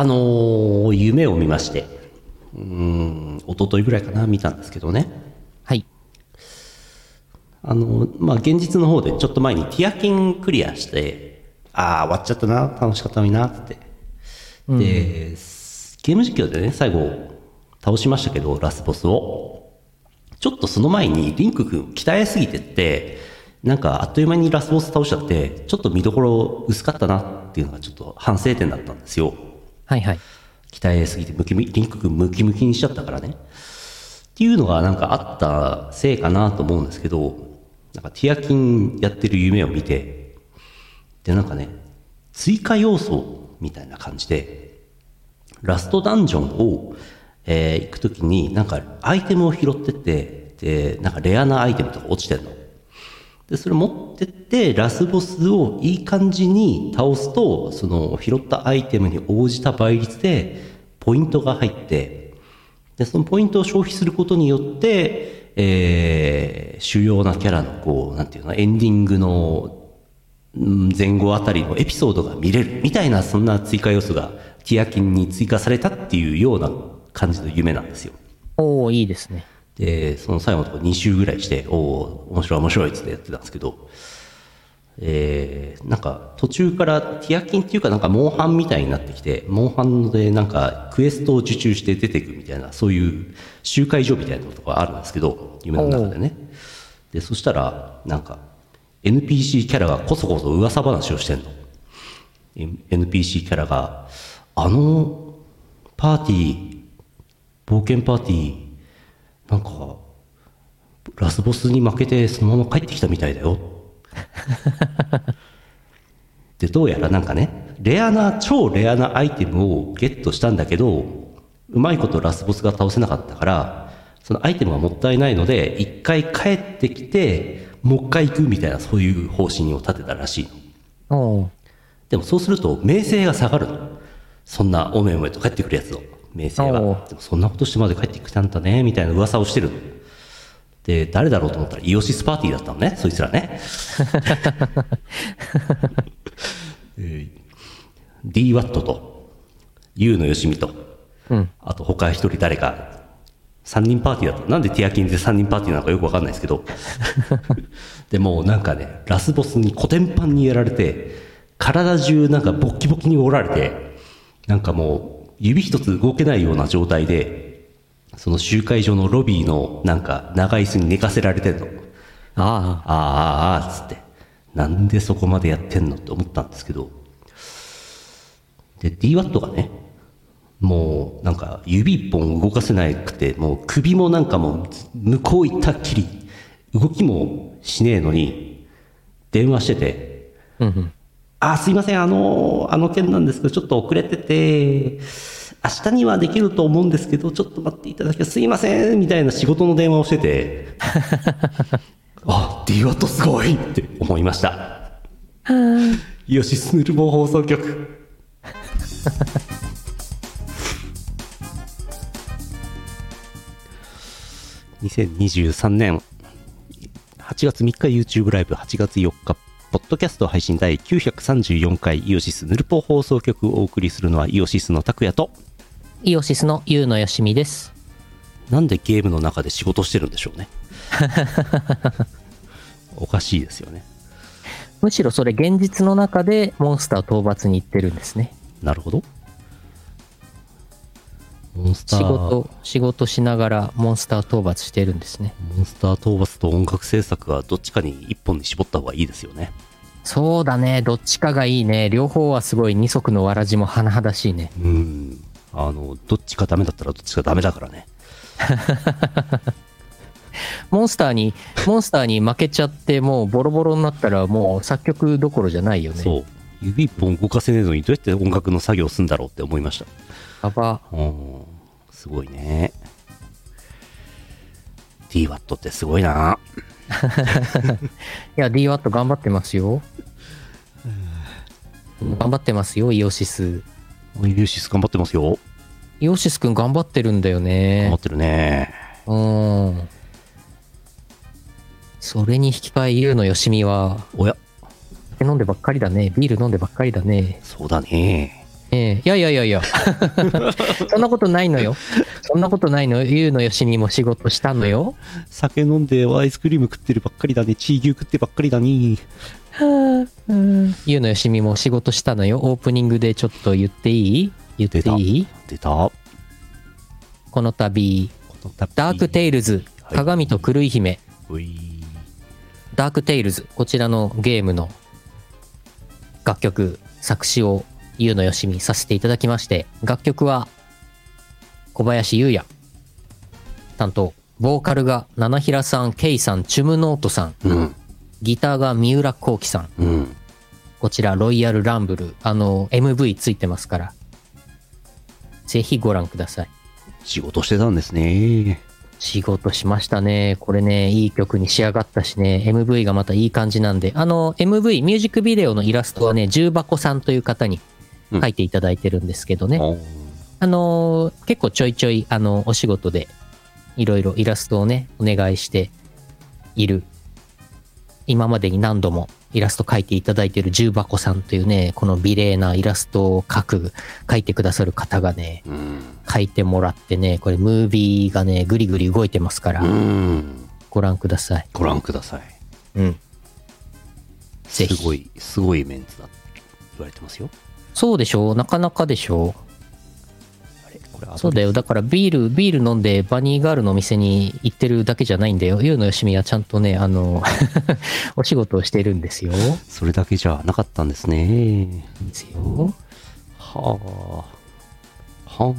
あのー夢を見まして、うーん、一昨日ぐらいかな、見たんですけどね。はい。あの、まあ、現実の方でちょっと前にティアキンクリアして、ああ、終わっちゃったな、楽しかったのにな、って。で、ゲーム実況でね、最後、倒しましたけど、ラスボスを。ちょっとその前に、リンク君鍛えすぎてって、なんかあっという間にラスボス倒しちゃって、ちょっと見どころ薄かったなっていうのがちょっと反省点だったんですよ。はいはい。鍛えすぎてムキムキ、リンク君ムキムキにしちゃったからね。っていうのがなんかあったせいかなと思うんですけど、なんかティアキンやってる夢を見て、でなんかね、追加要素みたいな感じで、ラストダンジョンを、えー行くときになんかアイテムを拾ってって、で、なんかレアなアイテムとか落ちてんの。で、それ持ってって、ラスボスをいい感じに倒すと、その拾ったアイテムに応じた倍率で、ポイントが入って、で、そのポイントを消費することによって、えー、主要なキャラの、こう、なんていうの、エンディングの、前後あたりのエピソードが見れる、みたいな、そんな追加要素が、ティアキンに追加されたっていうような感じの夢なんですよ。おー、いいですね。で、その最後のところ2周ぐらいして、おお面白い面白いっつってやってたんですけど、えー、なんか途中からティアキンっていうかなんかモンハンみたいになってきて、モンハンでなんかクエストを受注して出ていくみたいな、そういう集会所みたいなことがあるんですけど、夢の中でね。で、そしたら、なんか NPC キャラがこそこそ噂話をしてんの。NPC キャラが、あのパーティー、冒険パーティー、なんか、ラスボスに負けてそのまま帰ってきたみたいだよ。で、どうやらなんかね、レアな、超レアなアイテムをゲットしたんだけど、うまいことラスボスが倒せなかったから、そのアイテムがもったいないので、一回帰ってきて、もう一回行くみたいな、そういう方針を立てたらしいの。でもそうすると、名声が下がるの。そんなおめおめと帰ってくるやつを、名声は。でもそんなことしてまで帰ってきたんだね、みたいな噂をしてるの。で、誰だろうと思ったら、イオシスパーティーだったのね、そいつらね。えー DWAT と、U のよしみと、うん。あと他一人誰か、3人パーティーだった。なんでティアキンで3人パーティーなのかよくわかんないですけど。でもうなんかね、ラスボスにコテンパンにやられて、体中なんかボッキボキに折られて、なんかもう指一つ動けないような状態で、その集会所のロビーのなんか長い椅子に寝かせられてんの。あああ、ああ、ああ、つって。なんでそこまでやってんのって思ったんですけど。で、DWAT がね、もうなんか指一本動かせなくて、もう首もなんかもう向こう行ったっきり、動きもしねえのに、電話してて、あ。うんうん。あ、すいません、あの、あの件なんですけど、ちょっと遅れてて、明日にはできると思うんですけど、ちょっと待っていただきすいません、みたいな仕事の電話をしてて、あ、DWAT すごいって思いました。よし、スヌルボー放送局。2023年8月3日 YouTube ライブ8月4日ポッドキャスト配信第934回イオシスヌルポ放送局をお送りするのはイオシスの拓也とイオシスのユウのよしみです。なんでゲームの中で仕事してるんでしょうね おかしいですよねむしろそれ現実の中でモンスター討伐に行ってるんですね。なるほどモンスター仕事、仕事しながらモンスター討伐してるんですね。モンスター討伐と音楽制作はどっちかに一本に絞った方がいいですよねそうだね。どっちかがいいね。両方はすごい二足のわらじも甚だしいね。うんあのどっちかダメだったらどっちかダメだからね モンスターに、モンスターに負けちゃってもうボロボロになったらもう作曲どころじゃないよね。そう指一本動かせねえのにどうやって音楽の作業するんだろうって思いましたやば。うんすごいね DWAT ってすごいな いや、DWAT 頑張ってますよ。頑張ってますよ、イオシス。ユーシス頑張ってますよイオシスくん頑張ってるんだよ頑張ねっ。てるねうん。それに引き換え、ユウのよしみは、おや酒飲んでばっかりだね。ビール飲んでばっかりだね。そうだねええいやいやいやいや。そんなことないのよ。そんなことないのよ。ゆうのよしみも仕事したのよ。酒飲んでアイスクリーム食ってるばっかりだね。チー牛食ってばっかりだね。夕野ヨシミも仕事したのよ。オープニングでちょっと言っていい？言っていい？出た。こ、この度、ダークテイルズ、はい鏡と狂い姫、ダークテイルズ、こちらのゲームの楽曲、作詞を夕野ヨシミさせていただきまして、楽曲は小林優也。担当、ボーカルが七平さん、ケイさん、チュムノートさん、うん。ギターが三浦幸喜さん、うん。こちらロイヤルランブル、あの、MV ついてますから、ぜひご覧ください。仕事してたんですね。仕事しましたね。これね、いい曲に仕上がったしね、MV がまたいい感じなんで、あの、MV、ミュージックビデオのイラストはね、重箱さんという方に書いていただいてるんですけどね、おーあのー結構ちょいちょい、あの、お仕事で、いろいろイラストをね、お願いしている、今までに何度もイラスト描いていただいている重箱さんというね、この美麗なイラストを描く、描いてくださる方がね、うん。描いてもらってね、これムービーがね、ぐりぐり動いてますから、うん。ご覧ください。ご覧ください。うん。すごい、すごいメンツだって言われてますよ。そうでしょうなかなかでしょそうだよ。だからビール、ビール飲んでバニーガールのお店に行ってるだけじゃないんだよ。ゆうのよしみはちゃんとね、あの、お仕事をしてるんですよ。それだけじゃなかったんですね。ですよ。はあ。はあ。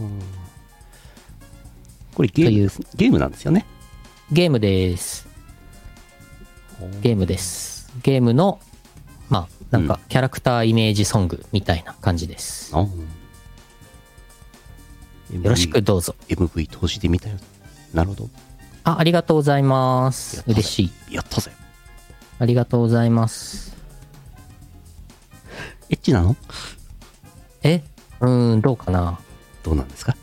これゲームゲームなんですよね？ゲームです。ゲームです。ゲームの、まあ、なんかキャラクターイメージソングみたいな感じです。ああよろしく。どうぞ。MV, 投資で見たよ。なるほど。あ、ありがとうございます。嬉しい。やったぜ。ありがとうございます。エッチなの？え？うーん、どうかな。どうなんですか？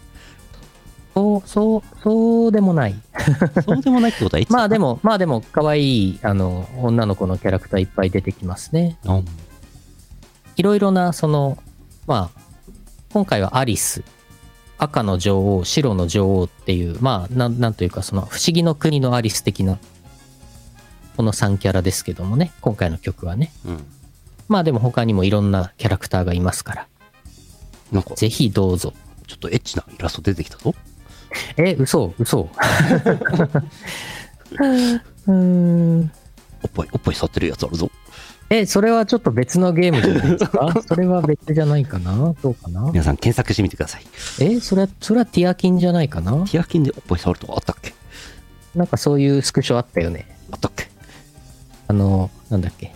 そう、そう、そうでもない。そうでもないってことはエッチも。まあでも、まあでも、可愛い、あの、女の子のキャラクターいっぱい出てきますね。うんいろいろな、その、まあ、今回はアリス、赤の女王、白の女王っていう、まあ、なん、なんというか、その、不思議の国のアリス的な、この3キャラですけどもね、今回の曲はね。うん。まあでも他にもいろんなキャラクターがいますから、なんか、ちょぜひどうぞ。っとエッチなイラスト出てきたぞ。え、嘘嘘うーん。おっぱい、おっぱい触ってるやつあるぞ。え、それはちょっと別のゲームじゃないですか？それは別じゃないかな？どうかな？皆さん検索してみてください。え、それは、それはティアキンじゃないかな？ティアキンでおっぱい触るとかあったっけ？なんかそういうスクショあったよね。あったっけ？あの、なんだっけ？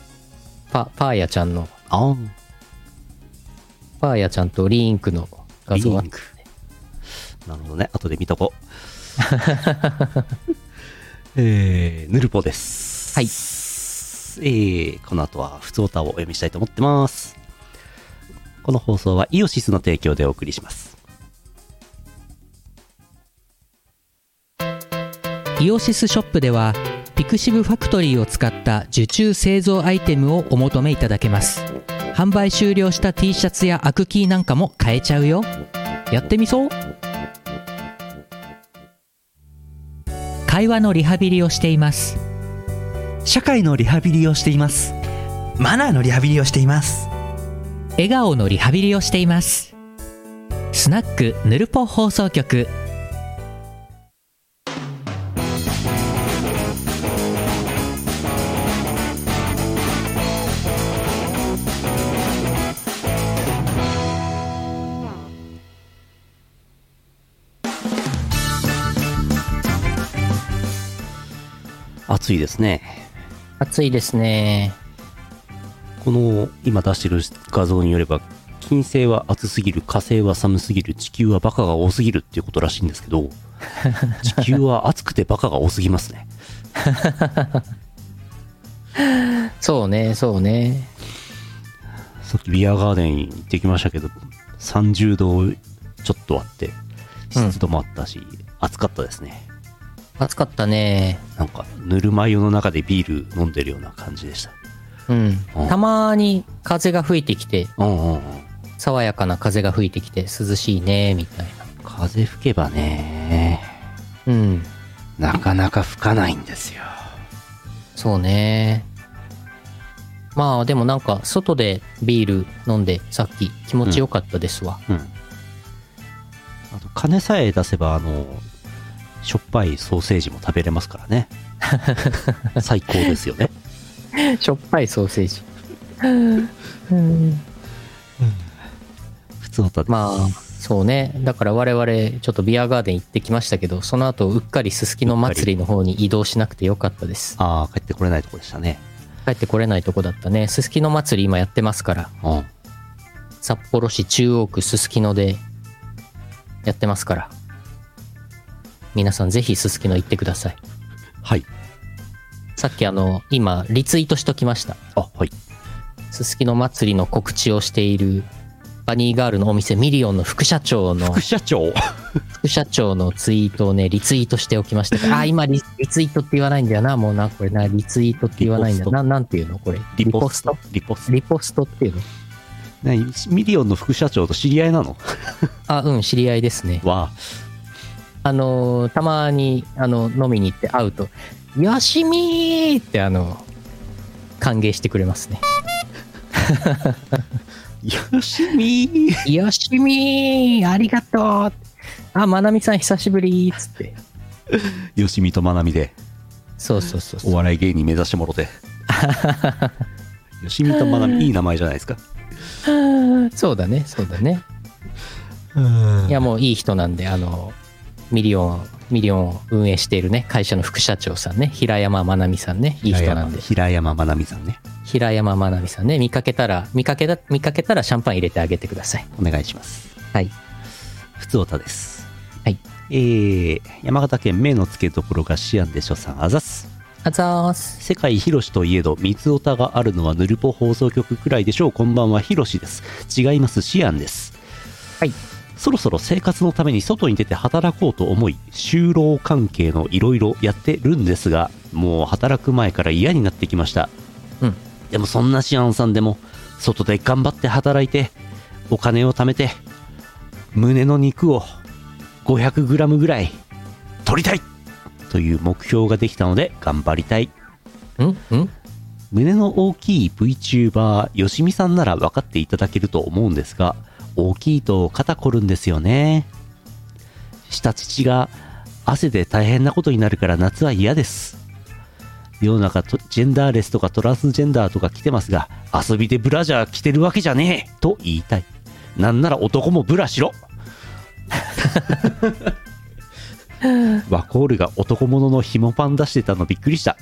パ、パーヤちゃんの、ああ。パーヤちゃんとリーンクの画像あっリンクなるほどね。後で見とこう。えー、ヌルポです。はい。えー、この後は、普通歌をお読みしたいと思ってます。この放送はイオシスの提供でお送りします。イオシスショップではピクシブファクトリーを使った受注製造アイテムをお求めいただけます販売終了した T シャツやアクキーなんかも買えちゃうよやってみそ会話のリハビリをしています。社会のリハビリをしています。マナーのリハビリをしています。笑顔のリハビリをしています。スナックぬるぽ放送局暑いですね。暑いですね。この今出してる画像によれば、金星は暑すぎる、火星は寒すぎる、地球はバカが多すぎるっていうことらしいんですけど、地球は暑くてバカが多すぎますね。そうね、そうね。さっきビアガーデン行ってきましたけど、30度ちょっとあって、湿度もあったし、暑かったですね。暑かったね。なんか、ぬるま湯の中でビール飲んでるような感じでした。うんうん。たまに風が吹いてきて、うんうんうん。爽やかな風が吹いてきて涼しいね、みたいな。風吹けばね、うん。なかなか吹かないんですよ。そうね。まあでもなんか外でビール飲んでさっき気持ちよかったですわ。うん。あと、金さえ出せば、あの、しょっぱいソーセージも食べれますからね。最高ですよね。しょっぱいソーセージ。普通だまあそうね。だから我々ちょっとビアガーデン行ってきましたけど、その後うっかりすすきの祭りの方に移動しなくてよかったです。ああ、帰ってこれないとこでしたね。帰ってこれないとこだったね。すすきの祭り今やってますから。うん。札幌市中央区すすきのでやってますから。皆さんぜひすすきの行ってください。はい。さっきあの、今リツイートしときました。あ、はい。すすきの祭りの告知をしているバニーガールのお店ミリオンの副社長の副社長？副社長のツイートをねリツイートしておきました あ今リリツイートって言わないんだよなもうなこれなリツイートって言わないんだななんていうのこれ？リポストリポスト？リポストっていうの？何ミリオンの副社長と知り合いなの？あうん知り合いですねわあのーたまにあの飲みに行って会うと「よしみー!」ってあの歓迎してくれますね あ。よしみー。よしみーありがとうあ、まなみさん久しぶりっつって。よしみとまなみで、そうそうそうそう。お笑い芸人目指してもろて。よしみとまなみ、いい名前じゃないですか。そうだね、そうだね。いや、もういい人なんで、あの、ミリオン、ミリオンを運営しているね、会社の副社長さんね、平山まなみさんね、いい人なんで。平山まなみさんね。平山まなみさんね、見かけたら、見かけた、見かけたらシャンパン入れてあげてください。お願いします。はい。ふつおたです。はい。えー、山形県目の付けどころがシアンでしょさんあざっす。あざーす。世界広しといえど、三つおたがあるのはヌルポ放送局くらいでしょう。こんばんは、広しです。違います、シアンです。はい。そろそろ生活のために外に出て働こうと思い、就労関係のいろいろやってるんですが、もう働く前から嫌になってきました。うん。でもそんなシアンさんでも、外で頑張って働いて、お金を貯めて、胸の肉を 500g ぐらい取りたいという目標ができたので頑張りたい。んん胸の大きい VTuber よしみさんなら分かっていただけると思うんですが大きいと肩こるんですよね。下乳が汗で大変なことになるから夏は嫌です。世の中とジェンダーレスとかトランスジェンダーとか来てますが遊びでブラジャー着てるわけじゃねえ。と言いたい。なんなら男もブラしろ。ワコールが男物の紐パン出してたのびっくりした。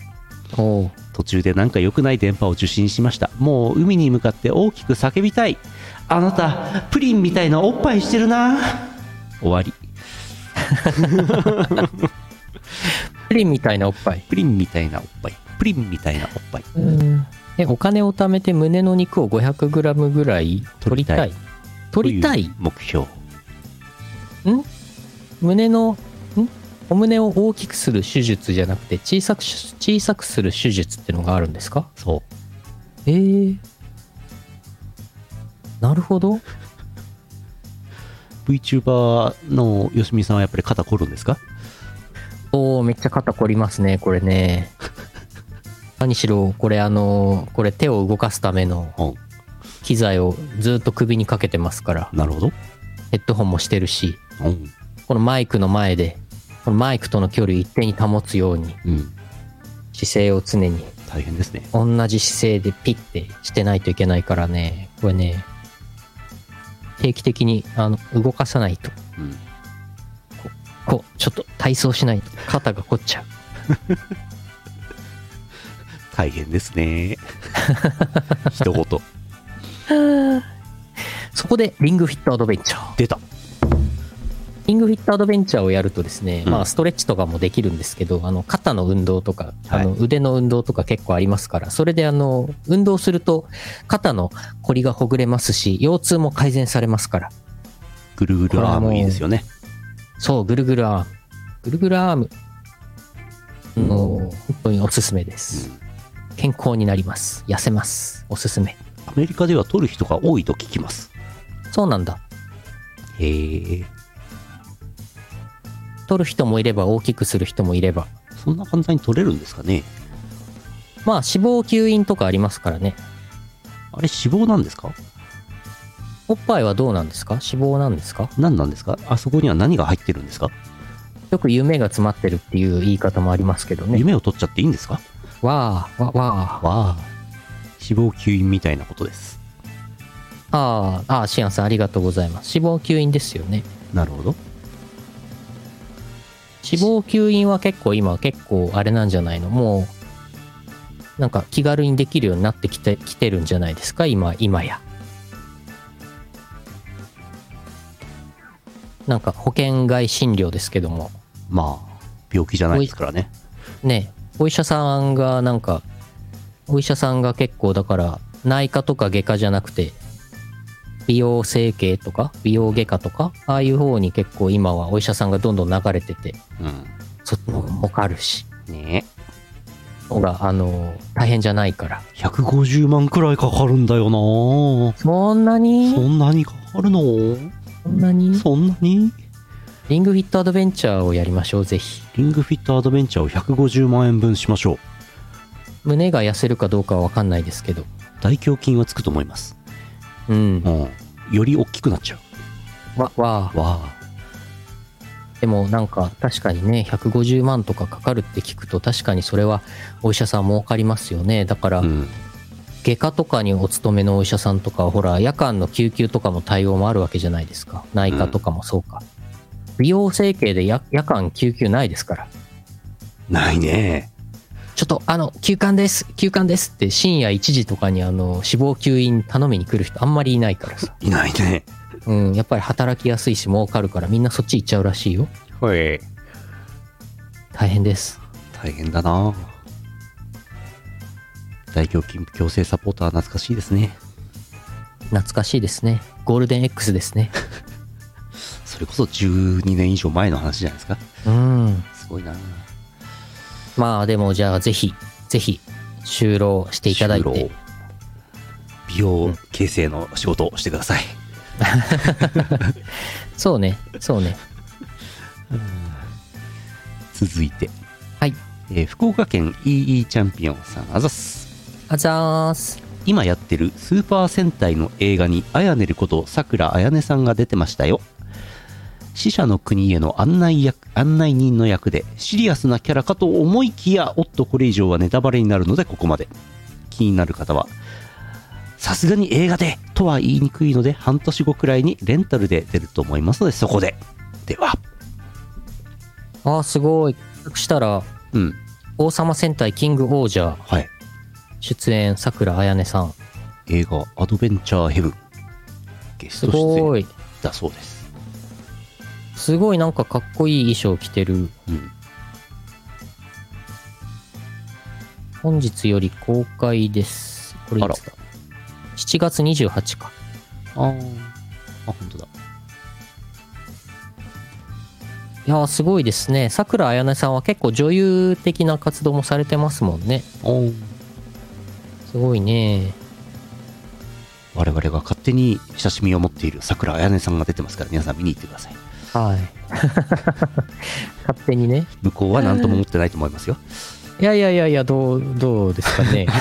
途中でなんか良くない電波を受信しました。もう海に向かって大きく叫びたいあなたプリンみたいなおっぱいしてるな。終わり。プリンみたいなおっぱい。プリンみたいなおっぱい。プリンみたいなおっぱい。うん。え、お金を貯めて胸の肉を 500g ぐらい取りたい。取りたい？とう目標？胸の、ん？お胸を大きくする手術じゃなくて小さくし小さくする手術ってのがあるんですか？そえー、なるほど。う VTuber のよしみさんはやっぱり肩凝るんですか？おー、めっちゃ肩凝りますね、これね。何しろ、これあの、これ手を動かすためのうん。機材をずっと首にかけてますから、なるほど。ヘッドホンもしてるし、うん。このマイクの前で、このマイクとの距離を一定に保つように、うん。姿勢を常に。大変ですね。同じ姿勢でピッてしてないといけないからね、これね、定期的にあの動かさないと、うん。こう、ちょっと体操しないと。肩が凝っちゃう。大変ですね。一言。そこでリングフィットアドベンチャー。出たリングフィットアドベンチャーをやるとですね、うんまあストレッチとかもできるんですけど、あの肩の運動とか、はいあの腕の運動とか結構ありますから、それであの運動すると肩の凝りがほぐれますし、腰痛も改善されますから。ぐるぐるアームいいですよねそう、ぐるぐるアーム。ぐるぐるアーム。もう本当におすすめです。健康になります。痩せます。おすすめ。アメリカでは取る人が多いと聞きますそうなんだ。へえ。取る人もいれば大きくする人もいれば。そんな簡単に取れるんですかね？まあ脂肪吸引とかありますからね。あれ脂肪なんですか？おっぱいはどうなんですか？脂肪なんですか？何なんですか？あそこには何が入ってるんですか、よく夢が詰まってるっていう言い方もありますけどね。夢を取っちゃっていいんですか？わあ、わ、わわあ。脂肪吸引みたいなことです。あ。ああ、ああ、シアンさんありがとうございます。脂肪吸引ですよね。なるほど。脂肪吸引は結構今結構あれなんじゃないの？もう、なんか気軽にできるようになってきて、きてるんじゃないですか？今、今や。なんか保険外診療ですけども。まあ、病気じゃないですからね。ねお医者さんがなんかお医者さんが結構だから内科とか外科じゃなくて美容整形とか美容外科とかああいう方に結構今はお医者さんがどんどん流れててうん。そっちの方が儲かるしね方があの大変じゃないからえ。150万くらいかかるんだよなそんなに？そんなにかかるの？そんなに？そんなに？リングフィットアドベンチャーをやりましょうぜひリングフィットアドベンチャーを150万円分しましょう。胸が痩せるかどうかは分かんないですけど大胸筋はつくと思います。うんうん。より大きくなっちゃわわう。わでもなんか確かにね150万とかかかるって聞くと確かにそれはお医者さん儲かりますよね。だから。外科とかにお勤めのお医者さんとかはほら夜間の救急とかも対応もあるわけじゃないですか。内科とかもそうか、美容整形で夜夜間救急ないですから。ないね。ちょっとあの休館です休館ですって深夜1時とかにあの脂肪吸引頼みに来る人あんまりいないからさいないね。うんやっぱり働きやすいし儲かるからみんなそっち行っちゃうらしいよはい。大変です大変だな大胸筋矯正サポーター懐かしいですね。懐かしいですねゴールデン X ですね それこそ12年以上前の話じゃないですか。うんすごいなまあでもじゃあぜひぜひ就労していただいて。美容形成の仕事をしてください。そうねそうね。続いて、はい。えー福岡県 EE チャンピオンさんあざっす。あざーす。今やってるスーパー戦隊の映画にあやねることさくらあやねさんが出てましたよ死者の国への案内役案内人の役でシリアスなキャラかと思いきやおっとこれ以上はネタバレになるのでここまで。気になる方はさすがに映画でとは言いにくいので半年後くらいにレンタルで出ると思いますのでそこで。では。あーすごい。検索したらうん。王様戦隊キングオージャー。はい。出演さくらあやねさん。映画アドベンチャーヘブン。ゲスすト出演。だそうですすごいなんかかっこいい衣装着てる。うん。本日より公開です。これいつだ？7月28か。あー。あ本当だ。いやーすごいですね。さくらあやねさんは結構女優的な活動もされてますもんね。すごいね。我々が勝手に親しみを持っている桜彩音さんが出てますから皆さん見に行ってくださいはい。勝手にね。向こうは何とも思ってないと思いますよ。いやいやいやいやどうどうですかね。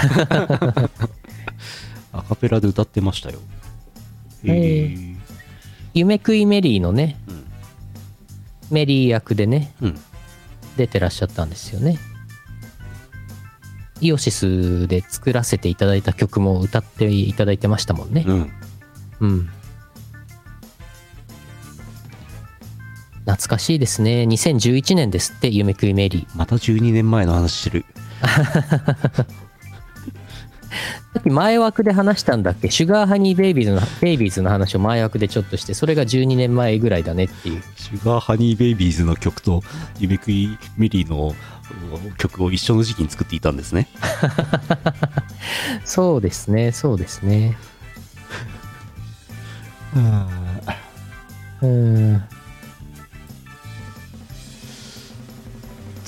アカペラで歌ってましたよ。へえ夢食いメリーのね、うん。メリー役でねうん。出てらっしゃったんですよね。イオシスで作らせていただいた曲も歌っていただいてましたもんね。うん。うん懐かしいですね。2011年ですって夢食いメリー。また12年前の話してる。さっき前枠で話したんだっけ？シュガーハニーベイビーズのベイビーズの話を前枠でちょっとしてそれが12年前ぐらいだねっていう。シュガーハニーベイビーズの曲と夢食いメリーの曲を一緒の時期に作っていたんですね。そうですねそうですね。うん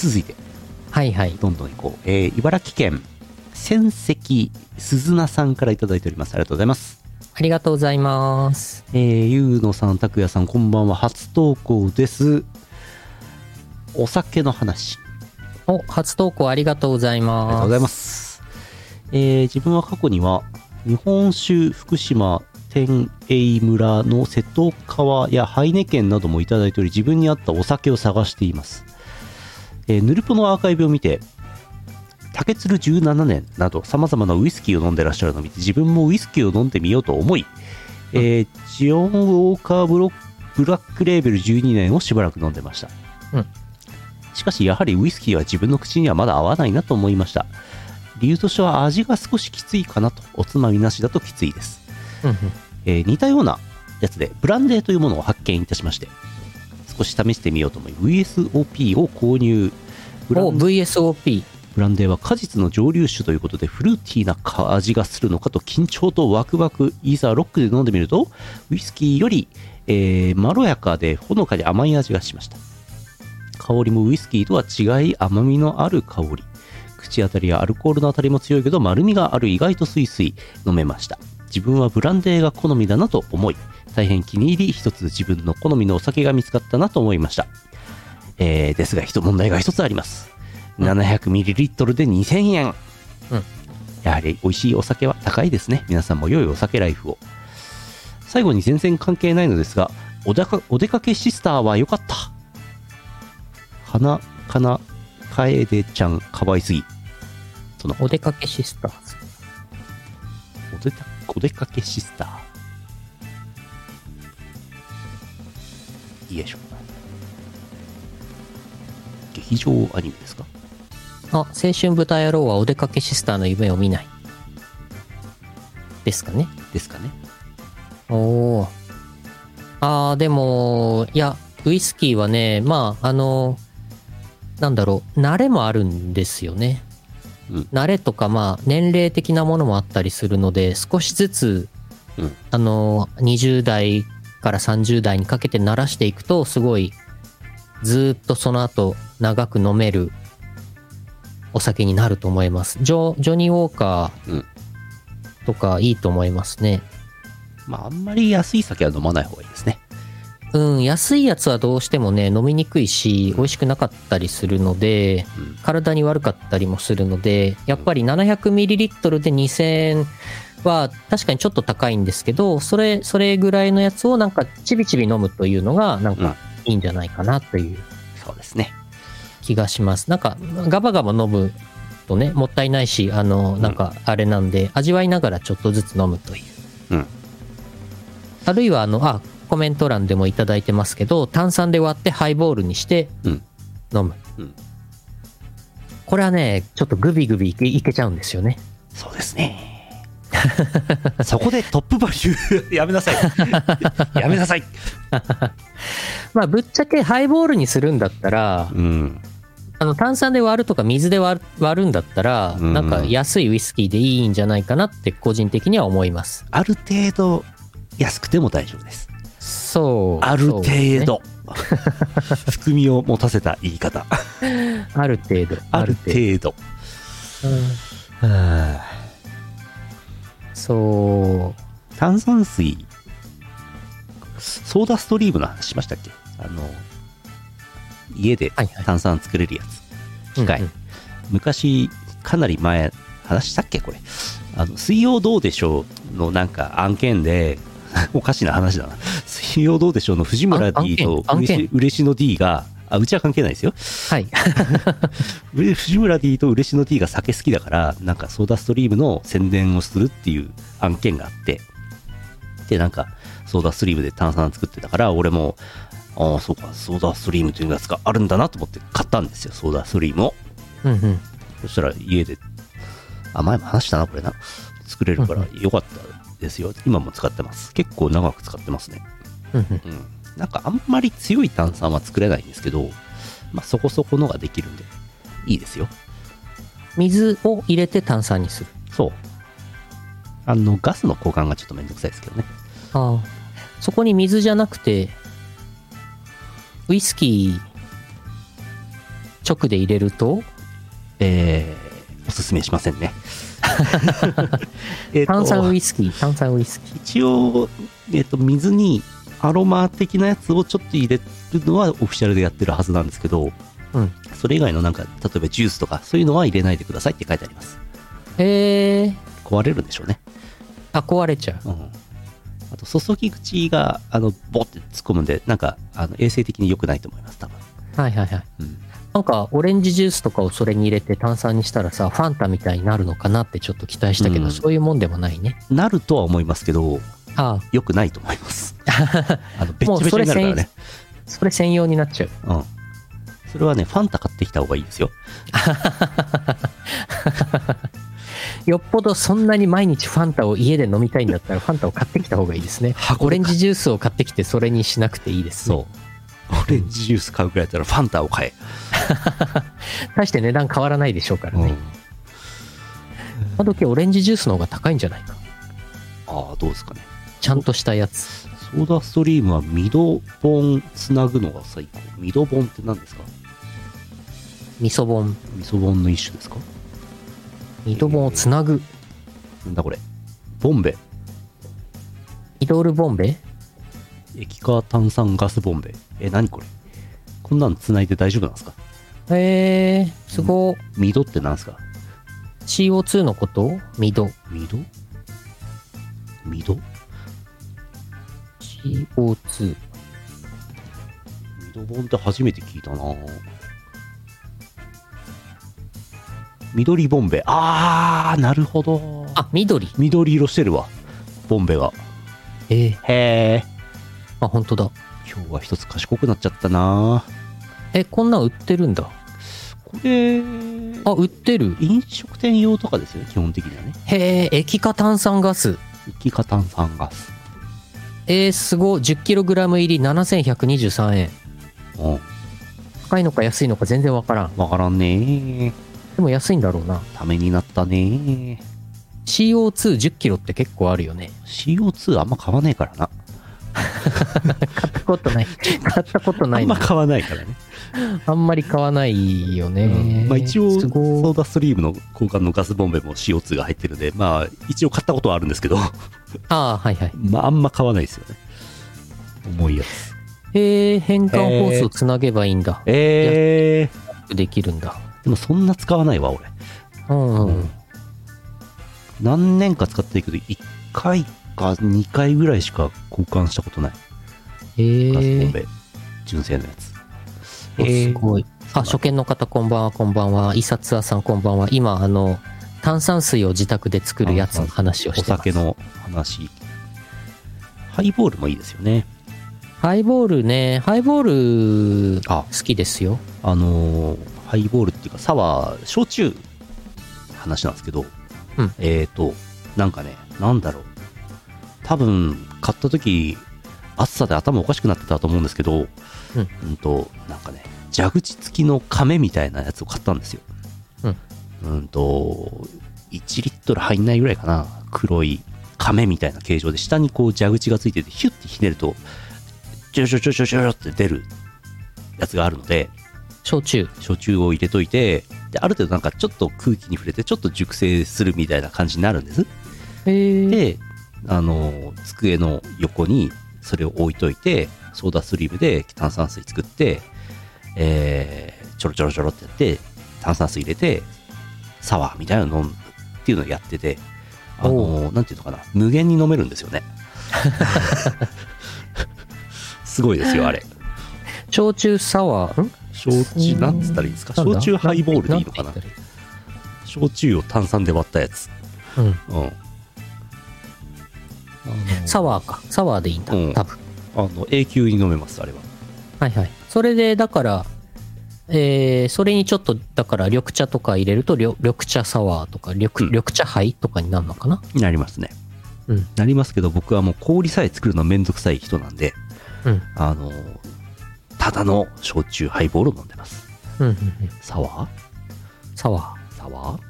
続いてはいはいどんどん行こう、えー茨城県仙石鈴名さんからいただいておりますありがとうございますあありがとうございます。えー、ゆうのさん、たくやさん、こんばんは。初投稿です。お酒の話。お、初投稿ありがとうございありがとうます。ございます。えー自分は過去には、日本酒福島天栄村の瀬戸川やハイネ県などもいただいており、自分に合ったお酒を探しています。えーヌルポのアーカイブを見て、竹鶴17年など様々なウイスキーを飲んでらっしゃるのを見て、自分もウイスキーを飲んでみようと思い、えージオン・ウォーカーブロブラックレーベル12年をしばらく飲んでました。うんしかし、やはりウイスキーは自分の口にはまだ合わないなと思いました。理由としては味が少しきついかなと、おつまみなしだときついです。うんうんえー似たようなやつで、ブランデーというものを発見いたしまして、少し試してみようと思い、VSOP を購入。ブラ VSOP。ブランデーは果実の蒸留酒ということでフルーティーな味がするのかと緊張とワクワクいざロックで飲んでみるとウイスキーより、えーまろやかでほのかに甘い味がしました香りもウイスキーとは違い甘みのある香り口当たりやアルコールの当たりも強いけど丸みがある意外とスイスイ飲めました自分はブランデーが好みだなと思い大変気に入り一つ自分の好みのお酒が見つかったなと思いましたえーですが一問題が一つあります。700ml で2000円。うんやはり美味しいお酒は高いですね。皆さんも良いお酒ライフを。最後に全然関係ないのですが、おだかお出かけシスターは良かった。花かなかえでちゃんかわいすぎ。そのお出かけシスターお出かけシスター。いいでしょう。劇場アニメですか？あ、青春豚野郎はお出かけシスターの夢を見ない。ですかね。ですかね。おお。ああ、でも、いや、ウイスキーはね、まあ、あの、なんだろう、慣れもあるんですよね。うん慣れとか、まあ、年齢的なものもあったりするので、少しずつ、うんあの、20代から30代にかけて慣らしていくと、すごい、ずーっとその後、長く飲めるお酒になると思います。ジョジョニー・ウォーカうんーとかいいと思いますね。まあ、あんまり安い酒は飲まない方がいいですね。うん、安いやつはどうしてもね、飲みにくいし、美味しくなかったりするので、うん体に悪かったりもするので、やっぱり 700ml で2000円は確かにちょっと高いんですけど、それ、それぐらいのやつをなんかちびちび飲むというのが、なんうんかいいんじゃないかなというそうですね。気がします。なんか、ガバガバ飲むとね、もったいないし、あの、なんかあれなんで、味わいながらちょっとずつ飲むという。うんあるいは、あの、あ、コメント欄でもいただいてますけど、炭酸で割ってハイボールにしてうん飲む。うんこれはね、ちょっとグビグビいけいけちゃうんですよね。そうですね。そこでトップバリュー やめなさい。やめなさい。まあ、ぶっちゃけハイボールにするんだったら、うん。あの炭酸で割るとか水で割るんだったら、うんなんか安いウイスキーでいいんじゃないかなって個人的には思います。ある程度安くても大丈夫です。そう。ある程度。含みを持たせた言い方。ある程度。ある程度。うんはあそう。炭酸水、ソーダストリームの話しましたっけ？あの、家で炭酸作れるやつ。機械。昔、かなり前、話したっけ？これ。あの、水曜どうでしょうのなんか案件で、おかしな話だな。水曜どうでしょうの藤村あ D と嬉し嬉野 D が、あ、うちは関係ないですよ。はい。藤村 D と嬉野 D が酒好きだから、なんかソーダストリームの宣伝をするっていう案件があって、で、なんか、ソーダストリームで炭酸作ってたから、俺も、ああ、そうか、ソーダストリームというやつがあるんだなと思って買ったんですよ、ソーダストリームを。うんうん。そしたら家で、あ、前も話したな、これな。作れるからよかったですよ。今も使ってます。結構長く使ってますね。うんうんうん。なんかあんまり強い炭酸は作れないんですけど、まあそこそこのができるんで、いいですよ。水を入れて炭酸にする。そう。あの、ガスの交換がちょっとめんどくさいですけどね。ああ。そこに水じゃなくて、ウイスキー直で入れると、えー、おすすめしませんね。えっと炭酸ウイスキー、炭酸ウイスキー。一応、えっと水にアロマ的なやつをちょっと入れるのはオフィシャルでやってるはずなんですけど、うんそれ以外のなんか例えばジュースとかそういうのは入れないでくださいって書いてありますへえ。壊れるんでしょうねあ、壊れちゃう。うんあと注ぎ口があのボッて突っ込むんでなんかあの衛生的に良くないと思います多分、はいはいはい。うん、なんか、オレンジジュースとかをそれに入れて炭酸にしたらさ、ファンタみたいになるのかなってちょっと期待したけど、うんそういうもんでもないね。なるとは思いますけどあ良くないと思います あのべっもうそれちゃべちゃになるからねそれ専用になっちゃう。うんそれはねファンタ買ってきた方がいいですよ よっぽどそんなに毎日ファンタを家で飲みたいんだったら、ファンタを買ってきた方がいいですね。オレンジジュースを買ってきて、それにしなくていいです、ね。そうオレンジジュース買うくらいだったらファンタを買え、大して値段変わらないでしょうからね。今時オレンジジュースの方が高いんじゃないか。ああどうですかねちゃんとしたやつ。ソーダストリームはミドボンつなぐのが最高。ミドボンって何ですか？味噌本。味噌ボンの一種ですか？ミドボンをつなぐ。なんだこれ？ボンベ？イドールボンベ？液化炭酸ガスボンベ？え何これ？こんなんつないで大丈夫なんですか？へえー、すご。ミドって何ですか？CO2 のこと？ミド。ミド？ミド？CO2。ミドボンって初めて聞いたな緑ボンベあーなるほどあ、緑。緑色してるわボンベがえー、へえあ、本当だ。今日は一つ賢くなっちゃったなえ、こんなん売ってるんだ。これあ、売ってる。飲食店用とかですよね基本的にはねへえ、液化炭酸ガス。液化炭酸ガスえー、すごい。10kg 入り7123円。うん高いのか安いのか全然わからん。わからんねでも安いんだろうな。ためになったね CO210kg って結構あるよね。CO2 あんま買わねえからな買ったことない。買ったことないなあんま買わないからね、あんまり買わないよね。うんまあ一応ソーダストリームの交換のガスボンベも CO2 が入ってるんでまあ一応買ったことはあるんですけど ああ、はいはい。まああんま買わないですよね重いやつへえ、変換ホースをつなげばいいんだ。えー、できるんだ。でもそんな使わないわ俺うんうん。何年か使ってるけど1回か2回ぐらいしか交換したことないへえガスボン。ベ純正のやつおすごい。あ、初見の方こんばんは、こんばんは。イサツアさんこんばんは。今、あの、炭酸水を自宅で作るやつの話をおしてます。酒の話。ハイボールもいいですよね。ハイボールね、ハイボールあ。好きですよ。あのーハイボールっていうかサワー焼酎話なんですけど、うん。えっ、となんかねなんだろう。多分買った時暑さで頭おかしくなってたと思うんですけど、うん。うんとなんかね蛇口付きの亀みたいなやつを買ったんですようんうんと1リットル入んないぐらいかな黒い亀みたいな形状で下にこう蛇口がついててヒュッてひねるとジュジュジュジュジュって出るやつがあるので焼酎。焼酎を入れといてである程度なんかちょっと空気に触れてちょっと熟成するみたいな感じになるんです。であの机の横にそれを置いといてソーダストリームで炭酸水作ってえーちょろちょろちょろってやって炭酸水入れてサワーみたいなの飲むっていうのをやっててあのなんていうのかな無限に飲めるんですよね すごいですよあれ焼酎サワー？ん？焼酎なんつったらいいですか？焼酎ハイボールでいいのかな？焼酎を炭酸で割ったやつ。いうん。うん。サワーか。サワーでいいんだ。うん多分。あの永久に飲めます、あれは。はいはい。それで、だから、えー、それにちょっと、だから緑茶とか入れると、緑緑茶サワーとか緑、うん緑茶杯とかになるのかな？なりますね。うん。なりますけど、僕はもう氷さえ作るのめんどくさい人なんで、うん。あの、ただの焼酎ハイボールを飲んでます。うんうんうん。サワー？サワー。サワー？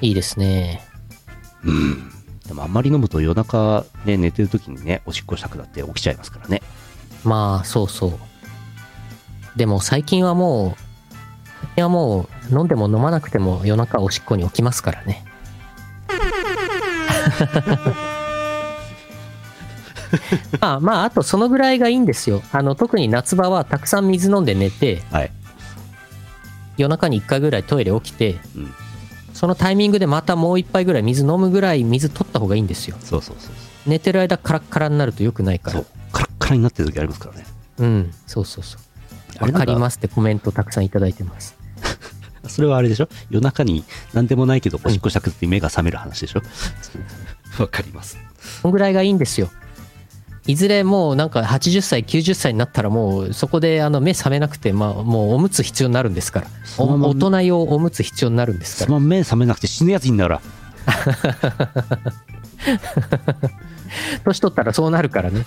いいですね。うん。でもあんまり飲むと夜中ね、寝てる時にね、おしっこしたくなって起きちゃいますからね。まあそうそう。でも最近はもう最近はもう飲んでも飲まなくても夜中おしっこに起きますからね。まあまああとそのぐらいがいいんですよ。あの特に夏場はたくさん水飲んで寝て、はい、夜中に1回ぐらいトイレ起きて、うん、そのタイミングでまたもう1杯ぐらい水飲むぐらい水取った方がいいんですよ。そうそうそう寝てる間カラッカラになるとよくないから。カになってる時ありますからね。うん、そうそうそう。わかりますってコメントたくさんいただいてます。それはあれでしょ？夜中に何でもないけどおしっこしたくて目が覚める話でしょ？わかります。こんぐらいがいいんですよ。いずれもうなんか80歳、90歳になったらもうそこであの目覚めなくて、まあもうおむつ必要になるんですから。大人用おむつ必要になるんですから。そ目覚めなくて死ぬやついんだから。年取ったらそうなるからね。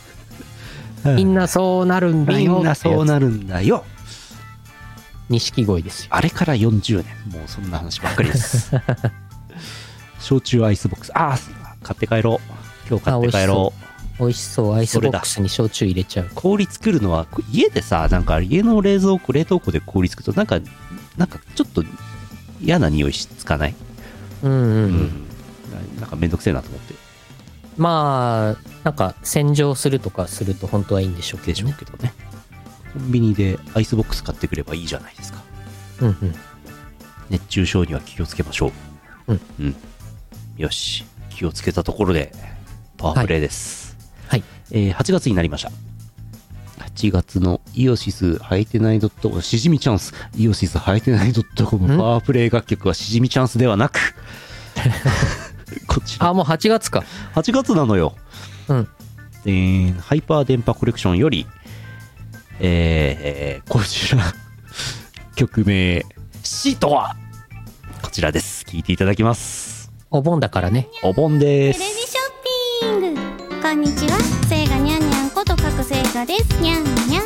みんなそうなるんだよ。みんなそうなるんだよ。錦鯉ですよ。あれから40年もうそんな話ばっかりです。焼酎アイスボックス。ああ買って帰ろう。今日買って帰ろう。美味しそう。アイスボックスに焼酎入れちゃう。氷作るのは家でさなんか家の冷蔵庫冷凍庫で氷作るとなんかなんかちょっと嫌な匂いしかつかない？うんうん、うん、なんかめんどくせえなと思って。まあなんか洗浄するとかすると本当はいいんでしょうけどね。けどねコンビニでアイスボックス買ってくればいいじゃないですか。うんうん。熱中症には気をつけましょう。うん、うん、よし。気をつけたところでパワープレイです、はい、はい、えー、8月になりました。8月のイオシスハイテナイドットシジミチャンス。イオシスハイテナイドットコムパワープレイ楽曲はシジミチャンスではなく。こち。あ、もう8月か。8月なのよ。うん。えー、ハイパー電波コレクションより、えー、こちら、曲名、シートはこちらです。聴いていただきます。お盆だからね。お盆です。テレビショッピング。こんにちは。せいがにゃんにゃんこと各せいがです。にゃんにゃん。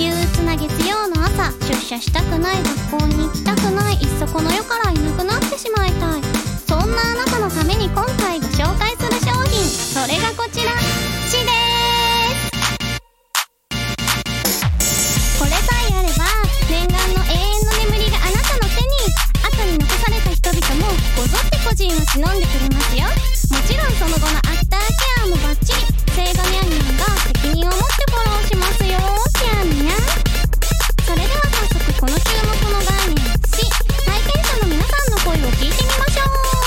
憂鬱な月曜の朝、出社したくない、学校に行きたくない、いっそこの世からいなくなってしまいたい。そんなあなたのために今回ご紹介する商品それがこちらシですこれさえあれば念願の永遠の眠りがあなたの手に後に残された人々もこぞって個人を忍んでくれますよもちろんその後のアフターケアもバッチリ青ガニャンニャンが責任を持ってフォローしますよキャンニャンそれでは早速この注目の概念し体験者の皆さんの声を聞いてみましょう。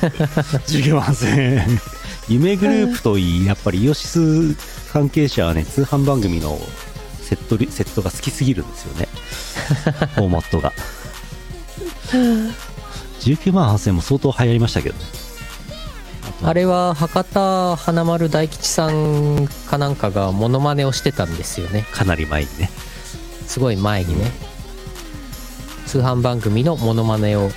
19万1000円夢グループといいやっぱりイオシス関係者はね通販番組のセットリセットが好きすぎるんですよね。フォーマットが。19万8000円も相当流行りましたけどね。あれは博多華丸大吉さんかなんかがモノマネをしてたんですよね。かなり前にね。すごい前にね、通販番組のモノマネを。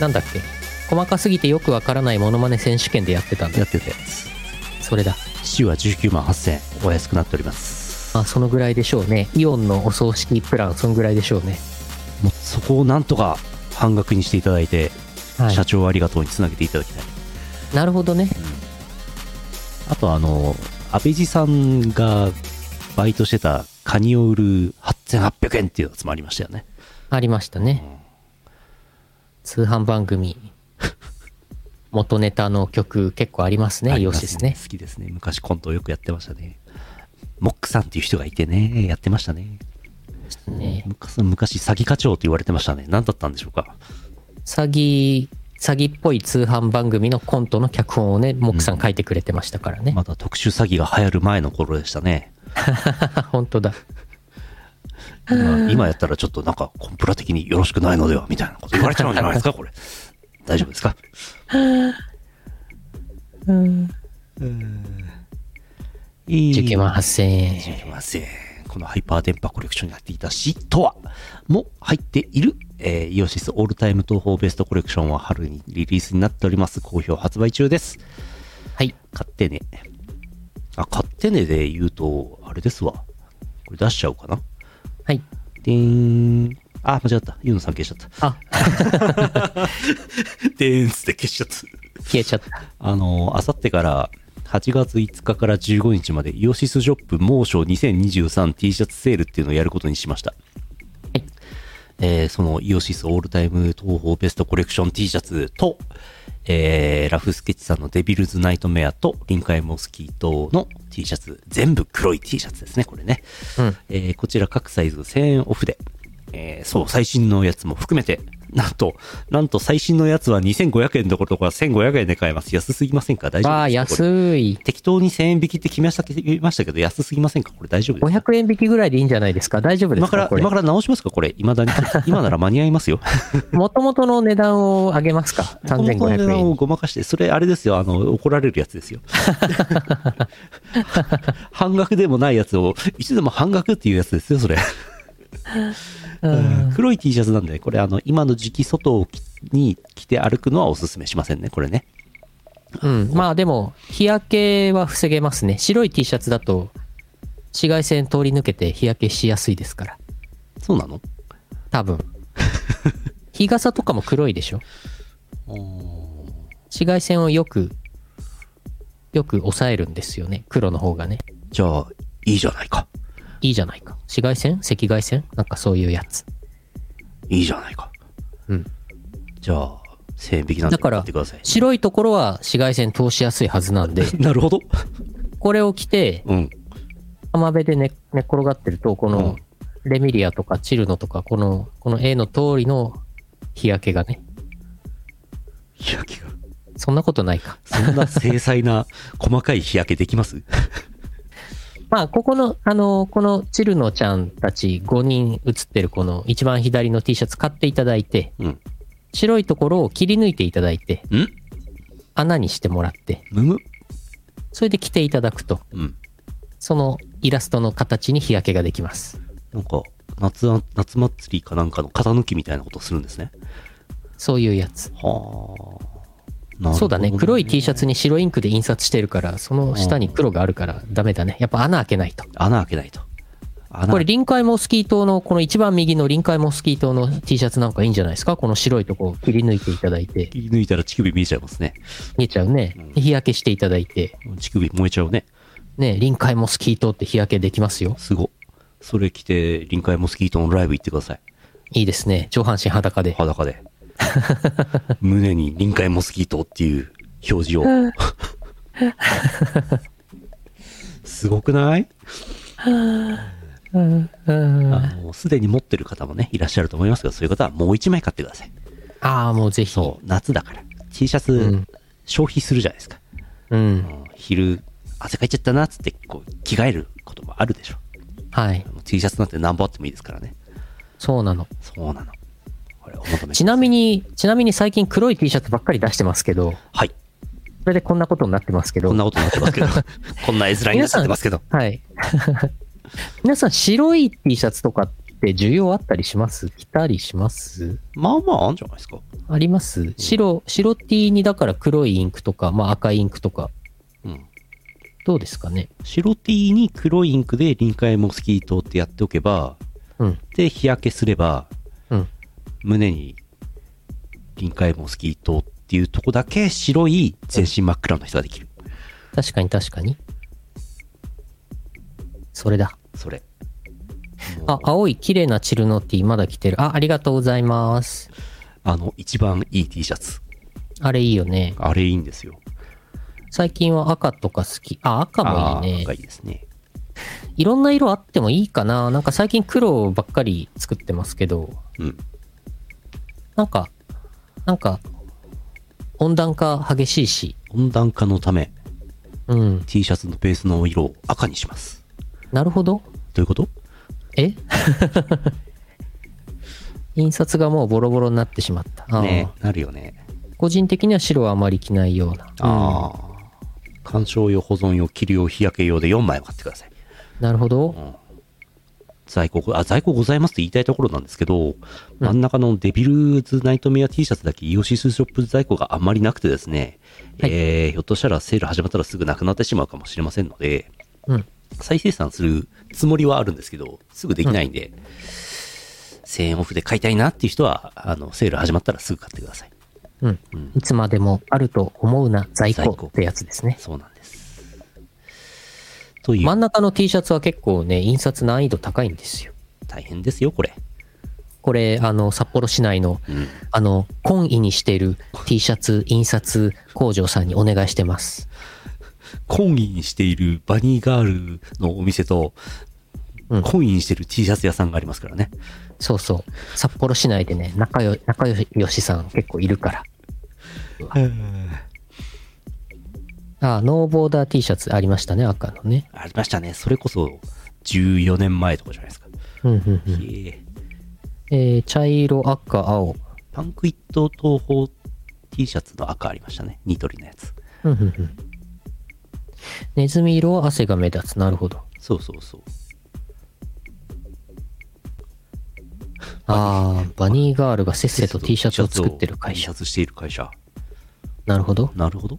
なんだっけ？細かすぎてよくわからないモノマネ選手権でやってたんだやってた。やつそれだ。父は19万8000円。お安くなっております。あそのぐらいでしょうね。イオンのお葬式プランそのぐらいでしょうね。もうそこをなんとか半額にしていただいて、はい。社長ありがとうにつなげていただきたい。なるほどね。あとあの安倍寺さんがバイトしてたカニを売る8800円っていうやつもありましたよね。ありましたね。通販番組元ネタの曲結構ありますねイオシスね。好きですね。昔コントをよくやってましたね。モックさんっていう人がいてねやってましたね。ね。昔昔詐欺課長と言われてましたね。何だったんでしょうか。詐欺詐欺っぽい通販番組のコントの脚本をねモックさん書いてくれてましたからね、まだ特殊詐欺が流行る前の頃でしたね。本当だ。今今やったらちょっとなんかコンプラ的によろしくないのではみたいなこと言われちゃうんじゃないですかこれ大丈夫ですか？19万8000円すみません。このハイパー電波コレクションに入っていたシとはも入っている、えーイオシスオールタイム東宝ベストコレクションは春にリリースになっております。好評発売中です。はい買ってね。あ、買ってねで言うと、あれですわ。これ出しちゃおうかな。はいでーん。あ、間違った。ユーノさん消しちゃった。あ でーんつって消しちゃった。消えちゃったあの、あさってから8月5日から15日までイオシスショップ猛暑 2023T シャツセールっていうのをやることにしました。えーそのイオシスオールタイム東宝ベストコレクション T シャツと、えーラフスケッチさんのデビルズナイトメアと臨海モスキートの T シャツ、全部黒い T シャツですね、これね。うんえーこちら各サイズ1000円オフで、えーそう、最新のやつも含めて、なんと、なんと最新のやつは2500円どころか1500円で買えます。安すぎませんか？大丈夫ですか？これ安い適当に1000円引きって決めましたましたけど、安すぎませんか？これ大丈夫ですか？500円引きぐらいでいいんじゃないですか？大丈夫です今から、かこれ今から直しますか？これ。未だに。今なら間に合いますよ。もともとの値段を上げますか？この値3500段を円ごまかして、それあれですよ。あの、怒られるやつですよ。半額でもないやつを、いつでも半額っていうやつですよ、それ。うん。黒い T シャツなんで、これあの、今の時期外に着て歩くのはおすすめしませんね、これね。うん。まあでも日焼けは防げますね。白い T シャツだと紫外線通り抜けて日焼けしやすいですから。そうなの？多分。日傘とかも黒いでしょ。紫外線をよくよく抑えるんですよね。黒の方がね。じゃあ、いいじゃないか。いいじゃないか紫外線？赤外線？なんかそういうやついいじゃないか。うんじゃあ、1000円引きなんでだからてください。白いところは紫外線通しやすいはずなんで なるほど。これを着てうん。浜辺で寝寝っ転がってるとこうんのレミリアとかチルノとかこのこの絵の通りの日焼けがね日焼けが。そんなことないかそんな精細な細かい日焼けできます？まあここのあのこのチルノちゃんたち5人写ってるこの一番左の T シャツ買っていただいてうん。白いところを切り抜いていただいてん？穴にしてもらってむむ？それで着ていただくとうん。そのイラストの形に日焼けができますなんか、夏あ、夏祭りかなんかの型抜きみたいなことをするんですね。そういうやつはあ。そうだね。黒い T シャツに白インクで印刷してるからその下に黒があるからダメだね。やっぱ穴開けないと。穴開けないと。穴。これ臨海モスキー島のこの一番右の臨海モスキー島の T シャツなんかいいんじゃないですか？この白いとこを切り抜いていただいて。切り抜いたら乳首見えちゃいますね。見えちゃうね。日焼けしていただいて。乳首燃えちゃうね。ね臨海モスキー島って日焼けできますよ。すご。それ着て、臨海モスキートのライブ行ってください。いいですね。上半身裸で。裸で。胸に臨海モスキートっていう表示を。すごくない？すでに持ってる方もね、いらっしゃると思いますけど、そういう方はもう一枚買ってください。ああ、もうぜひ。そう、夏だから。T シャツ、うん消費するじゃないですか。うん。うん昼、汗かいちゃったなっつって、こう、着替えることもあるでしょ。はい。T シャツなんて何本あってもいいですからね。そうなの。そうなの。これ、お求めちなみに、ちなみに最近黒い T シャツばっかり出してますけど、はい。それでこんなことになってますけどこん、なことになってますけど、こんな絵面になってますけど。はい。皆さん、白い T シャツとかって需要あったりします？着たりします？まあまああんじゃないですか。あります？白、白 T にだから黒いインクとか、まあ赤いインクとか、うん。どうですかね？白 T に黒いインクで臨界モスキートってやっておけば、うん。で、日焼けすれば、うん。胸に臨界モスキートっていうとこだけ白い全身真っ暗の人ができる。確かに確かに。それだ。それ。あ、青い綺麗なチルノ T まだ着てる。あ、ありがとうございます。あの、一番いい T シャツ。あれいいよね。あれいいんですよ。最近は赤とか好き。あ、赤もいいね赤。いいですね。いろんな色あってもいいかな。なんか最近黒ばっかり作ってますけど、うん。なんか、なんか、温暖化激しいし、温暖化のため、うん。T シャツのベースの色を赤にします。なるほど。どういうこと？え？印刷がもうボロボロになってしまった。ねなるよね。個人的には白はあまり着ないような。ああ。鑑賞用、保存用、着る用、日焼け用で4枚買ってください。なるほど。在庫、あ、在庫ございますって言いたいところなんですけど、真ん中のデビルズナイトメア T シャツだけイオシスショップ在庫があんまりなくてですね、はいえー、ひょっとしたらセール始まったらすぐなくなってしまうかもしれませんので、うん。再生産するつもりはあるんですけど、すぐできないんで、1000円オフで買いたいなっていう人は、あの、セール始まったらすぐ買ってください。うん。いつまでもあると思うな在庫ってやつですね。そうなんです。という、真ん中の T シャツは結構ね、印刷難易度高いんですよ。大変ですよ、これ。これ、あの、札幌市内の、うん。あの、懇意にしている T シャツ印刷工場さんにお願いしてます。懇意にしているバニーガールのお店と、うん懇意にしてる T シャツ屋さんがありますからね。そうそう。札幌市内でね、仲よ、仲良しさん結構いるから。あ、ノーボーダー T シャツありましたね、赤のね。ありましたね。それこそ14年前とかじゃないですか。うんうんうん。えーえー、茶色、赤、青。パンクイット東宝 T シャツの赤ありましたね。ニトリのやつ。うんうんうん。ネズミ色は汗が目立つ。なるほど。そうそうそう。ああ、バニーガールがせっせと T シャツを作ってる会 T シ社ャ。ツしている会社。なるほど。なるほど。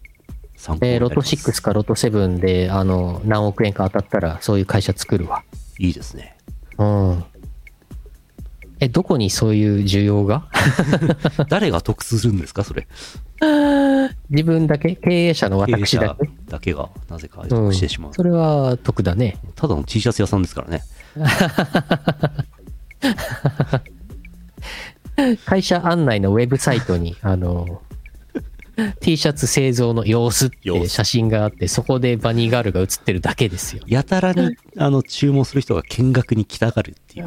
えー、ロトなります6かロト7で、あの、何億円か当たったら、そういう会社作るわ。いいですね。うん。え、どこにそういう需要が？誰が得するんですか、それ？自分だけ？経営者の私だけ？だけがなぜかうん得してしまう。それは得だね。ただの T シャツ屋さんですからね。会社案内のウェブサイトに、あの、T シャツ製造の様子って写真があって、そこでバニーガールが写ってるだけですよ。やたらに、あの、注文する人が見学に来たがるっていう。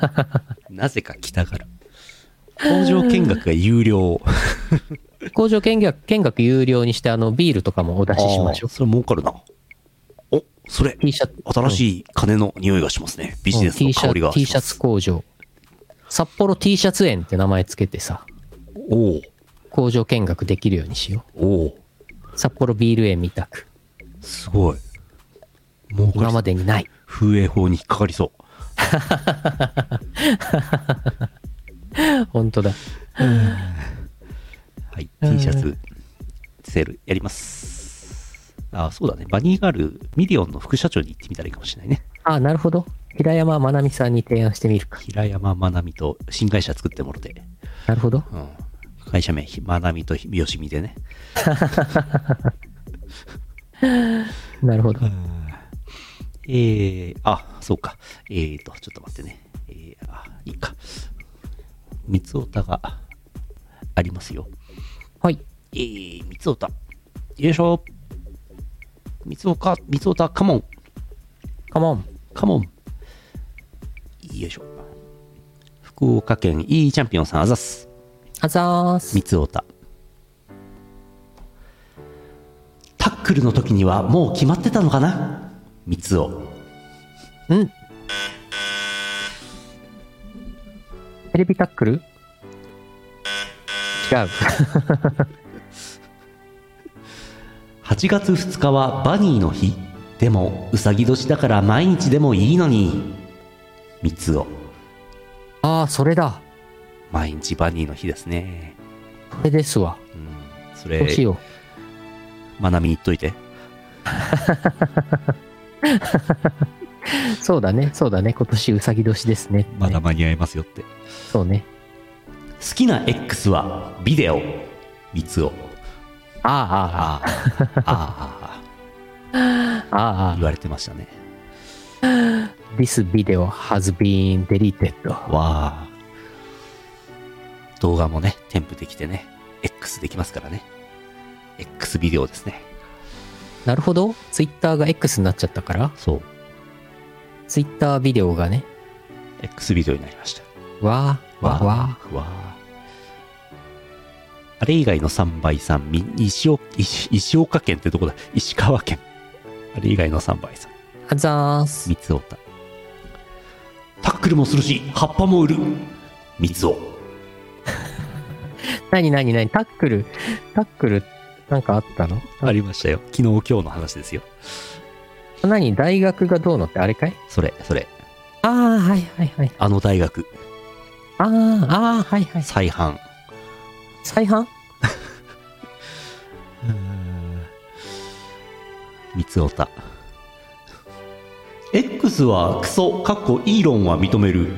なぜか来たがる。工場見学が有料。工場見学、見学有料にして、あの、ビールとかもお出ししましょあーそれ儲かるな。お、それう。、T シャツ、新しい金の匂いがしますね。ビジネスの T 香りがツ、T しますシャツ。工場。札幌 T シャツ園って名前つけてさ、おう工場見学できるようにしよおうう。札幌ビール園みたく。すごい。儲か今りまでにない。風営法に引っかかりそう。本当だ。はい、T シャツ、セールやります。あ、そうだね。バニーガール、ミリオンの副社長に行ってみたらいいかもしれないね。あ、なるほど。平山まなみさんに提案してみるか。平山まなみと新会社作ってもろて、なるほど。うん、会社名、ひまなみとよしみでね。なるほど。えー、あ、そうか。えーと、ちょっと待ってね。えー、あ、いいか。三つおたがありますよ。はい。えー、三つおた。よいしょ。三つおか、三つおた、カモン。カモン。カモン。よいしょ。福岡県いいチャンピオンさんあざっす。あざーす。三つおた。タックルの時にはもう決まってたのかな？三つお。うん。テレビタックル？違う。8月2日はバニーの日でもうさぎ年だから毎日でもいいのに三つおああ、それだ。毎日バニーの日ですねこれですわ。それどうしよまなみに言っといてう。そうだね、そうだね。今年うさぎ年ですね。まだ間に合いますよってそうね。好きな X はビデオ三つおああ、ああああああ、ああ、あ言われてましたねあ。This video has been deleted. わあ動画もね添付できてね X できますからね。X ビデオですね。なるほど。Twitter が X になっちゃったから、そう。Twitter ビデオがね、X ビデオになりました。わー、わー、わわああれ以外の3倍さんみ石岡石石岡県ってどこだ。石川県。あれ以外の3倍さん。ー。あざーす。三つおた。タックルもするし葉っぱも売る。三つおなになになにタックル、タックル、なんかあったの？ありましたよ。昨日今日の話ですよ。何？大学がどうのってあれかい？それそれ。ああ、はいはいはい。あの大学。ああ、ああ、はいはい。再販再販 三つおた。X はクソかっこイーロンは認める。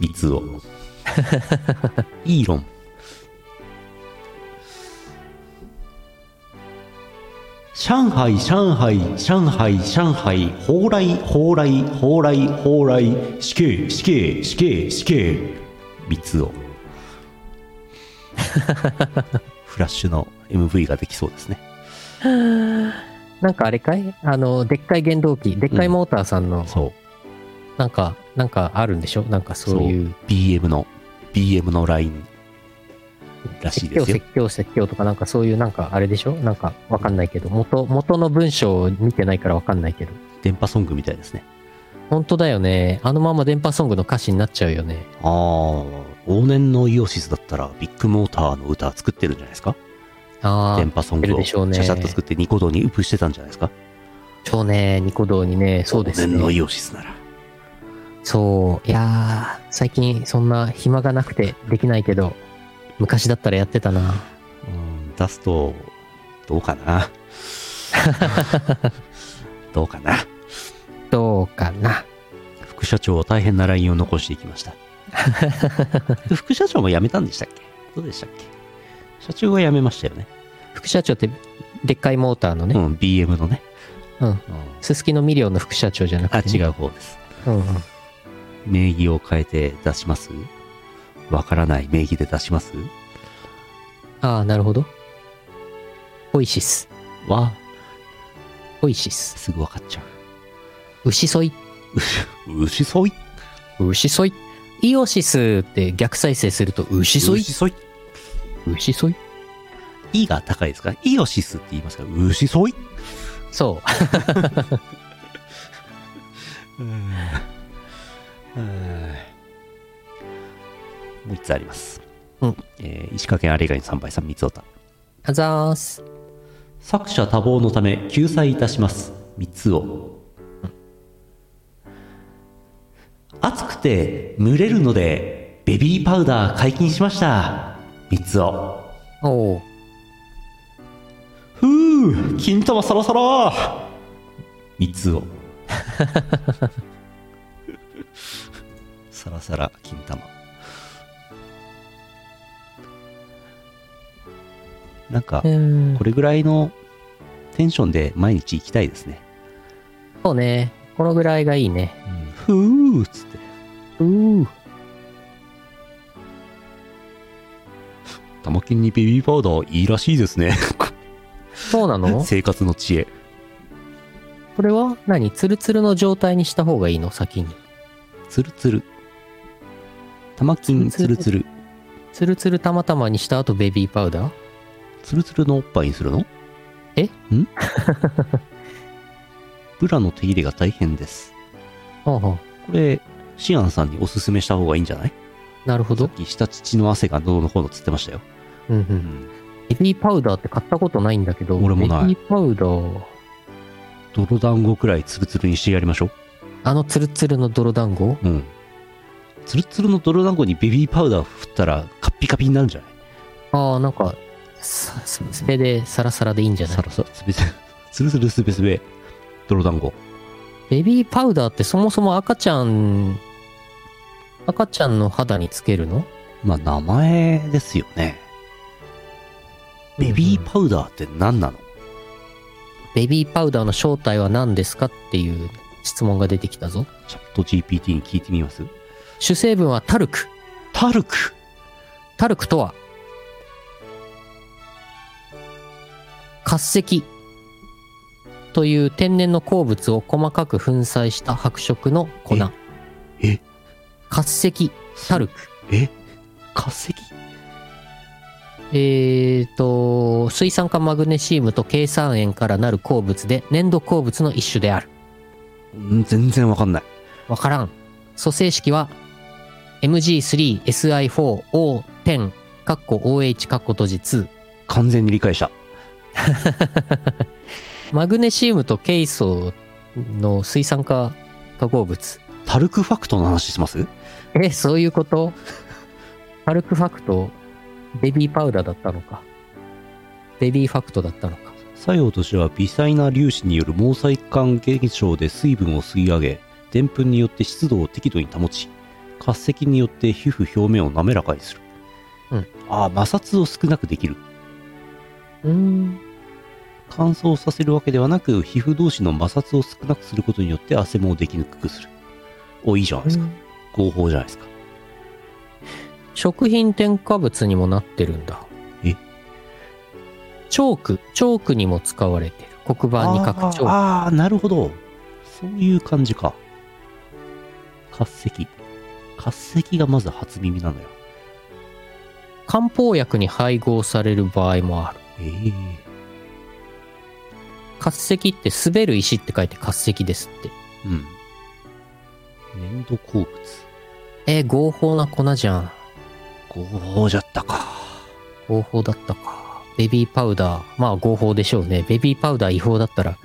三つお イーロン。上海上海上海上海。蓬莱蓬莱蓬莱蓬莱。死刑死刑死刑死刑。三つお フラッシュの MV ができそうですね。なんかあれかい？あの、でっかい原動機、でっかいモーターさんの、そう。なんか、なんかあるんでしょ？なんかそういう、BM の BM のラインらしいですよ。説教、説教とかなんかそういうなんかあれでしょ？なんかわかんないけど、元、元の文章を見てないからわかんないけど。電波ソングみたいですね。本当だよね。あのまま電波ソングの歌詞になっちゃうよね。ああ往年のイオシスだったらビッグモーターの歌作ってるんじゃないですか？ああ、電波ソングをでしょうね。シャシャッと作ってニコ動にウップしてたんじゃないですか？そうね、ニコ動にね、そうです往年のね。イオシスならそう。いやー、最近そんな暇がなくてできないけど、昔だったらやってたな。うん出すとどうかな どうかなどうかな。副社長は大変な LINE を残していきました 副社長も辞めたんでしたっけ？どうでしたっけ？社長は辞めましたよね副社長って、でっかいモーターのね、うん BM のね、うん。うんすすきのミリオンの副社長じゃなあくて、ね。違う方ですうんうん。名義を変えて出します？わからない名義で出します？ああ、なるほど。オイシス。わオイシス。すぐわかっちゃ牛ソイ。う牛そい？牛ソイ。イオシスって逆再生すると牛ソイ。牛そい牛ソイ。いが高いですか？イオシスって言いますか？牛そい？そう。もう一つあります。うんえー石川県あれ以外の3倍さん、三つおた。あざーす。作者多忙のため救済いたします。三つを。暑くて蒸れるのでベビーパウダー解禁しました。三つを。おう。ふう金玉サラサラ三つを。サラサラ金玉。なんかう、んこ。れぐらいのテンションで毎日行きたいですね。そうね。このぐらいがいいね。ふーっつって。うー。玉金にベビーパウダーいいらしいですね。そうなの？生活の知恵。これは何？ツルツルの状態にした方がいいの？先に。つるつる。玉金つるつる。ツルツルたまたまにした後ベビーパウダー？つるつるのおっぱいにするの？え？ん？ブラの手入れが大変です。はあはあこれ、シアンさんにおすすめした方がいいんじゃない？なるほどさっ。き下乳の汗がどうのこうのつってましたよ。うんう。うんん。ベビーパウダーって買ったことないんだけど、俺もないベビーパウダー、泥団子くらいツルツルにしてやりましょあのツルツルの泥団子？う。うん。ツルツルの泥団子にベビーパウダー振ったらカッピカピになるんじゃない？ああ、なんか、さススペでサラサラでいいんじゃない？サラサラ、スベスベ、ツルツルスベスベ、泥団子。ベビーパウダーってそもそも赤ちゃん、赤ちゃんの肌につけるの？まあ、名前ですよね。ベビーパウダーって何なの、ベビーパウダーの正体は何ですかっていう質問が出てきたぞ。チャット GPT に聞いてみます？主成分はタルク。タルクタルクとは、活石という天然の鉱物を細かく粉砕した白色の粉。え活石、タルク。え？化石？えーと、水酸化マグネシウムと計算塩からなる鉱物で粘土鉱物の一種である。ん全然わかんない。わからん。組成式は MG3SI4O10 カッコ OH カッコ閉じ2完全に理解した。マグネシウムとケイ素の水酸化化合物。タルクファクトの話します？え、そういうこと？パルクファクト、ベビーパウダーだったのか。ベビーファクトだったのか。作用としては微細な粒子による毛細管現象で水分を吸い上げ、でんぷんによって湿度を適度に保ち、活石によって皮膚表面を滑らかにする。うん。ああ、摩擦を少なくできる。うーん。乾燥させるわけではなく、皮膚同士の摩擦を少なくすることによって汗もできにくくする。お、いいじゃないですか。合法じゃないですか。食品添加物にもなってるんだ。え？チョーク、チョークにも使われてる。黒板に書くチョーク。あーあー、なるほど。そういう感じか。活石。活石がまず初耳なのよ。漢方薬に配合される場合もある。ええ活石って滑る石って書いて活石ですって。うん。粘土鉱物。えー合法な粉じゃん。合法じゃったか。合法だったか。ベビーパウダー。まあ合法でしょうね。ベビーパウダー違法だったら、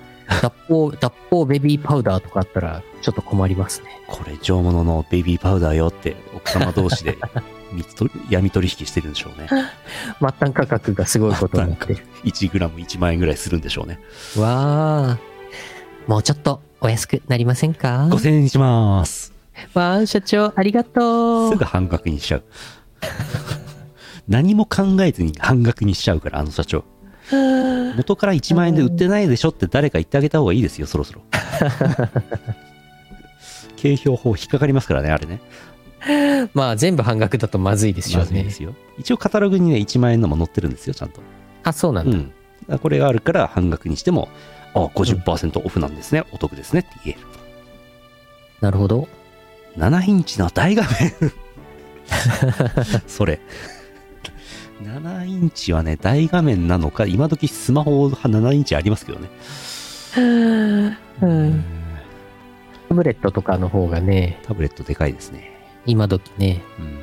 脱法、脱法ベビーパウダーとかあったら、ちょっと困りますね。これ上物のベビーパウダーよって奥様同士で 闇取引してるんでしょうね。末端価格がすごいことになってる。1グラム1万円ぐらいするんでしょうね。わー。もうちょっとお安くなりませんか？5000円にします。わー、社長、ありがとう。すぐ半額にしちゃう。何も考えずに半額にしちゃうから、あの社長。元から1万円で売ってないでしょって誰か言ってあげた方がいいですよ、そろそろ。景品法引っかかりますからね、あれね。まあ全部半額だとまずいですよねまずいで。すよ。一応カタログにね、1万円のも載ってるんですよ、ちゃんと。あ、そうなんだ。うん。これがあるから半額にしても、あ、50%オフなんですね、お得ですねって言える。なるほど。7インチの大画面 それ。7インチはね、大画面なのか、今時スマホ7インチありますけどね。うん。タブレットとかの方がね、タブレットでかいですね。今時ね。うん。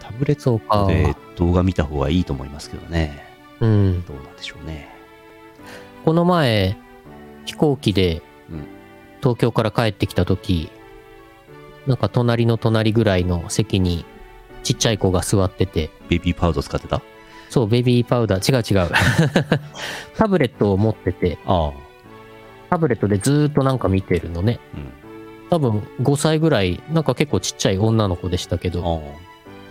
タブレット。で動画見た方がいいと思いますけどね。うん。どうなんでしょうね。この前、飛行機でうん東京から帰ってきた時、なんか隣の隣ぐらいの席にちっちゃい子が座ってて、ベビーパウダー使ってた？そう、ベビーパウダー、違う違う。タブレットを持ってて、ああ。タブレットでずーっとなんか見てるのね。うん。多分5歳ぐらい、なんか結構ちっちゃい女の子でしたけど、ああ。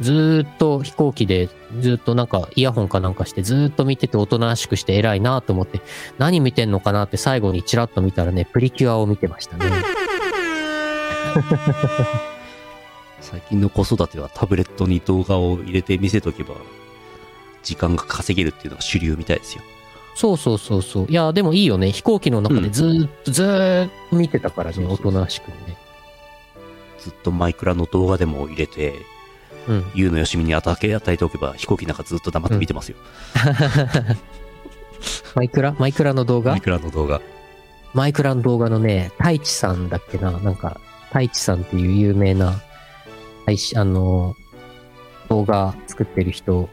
ずーっと飛行機でずーっとなんかイヤホンかなんかしてずーっと見てておとなしくして偉いなと思って何見てんのかなって最後にチラッと見たらねプリキュアを見てましたね 最近の子育てはタブレットに動画を入れて見せとけば、時間が稼げるっていうのが主流みたいですよ。そうそうそうそういやでもいいよね飛行機の中でずーっとずーっと見てたからね、おとなしくねずっとマイクラの動画でも入れて、うん。ゆうのよしみに与え与えておけば飛行機なんかずっと黙って見てますよ。マイクラ？マイクラの動画？マイクラの動画。マイクラの動画のね、太一さんだっけななんか、太一さんっていう有名な、配信あの、動画作ってる人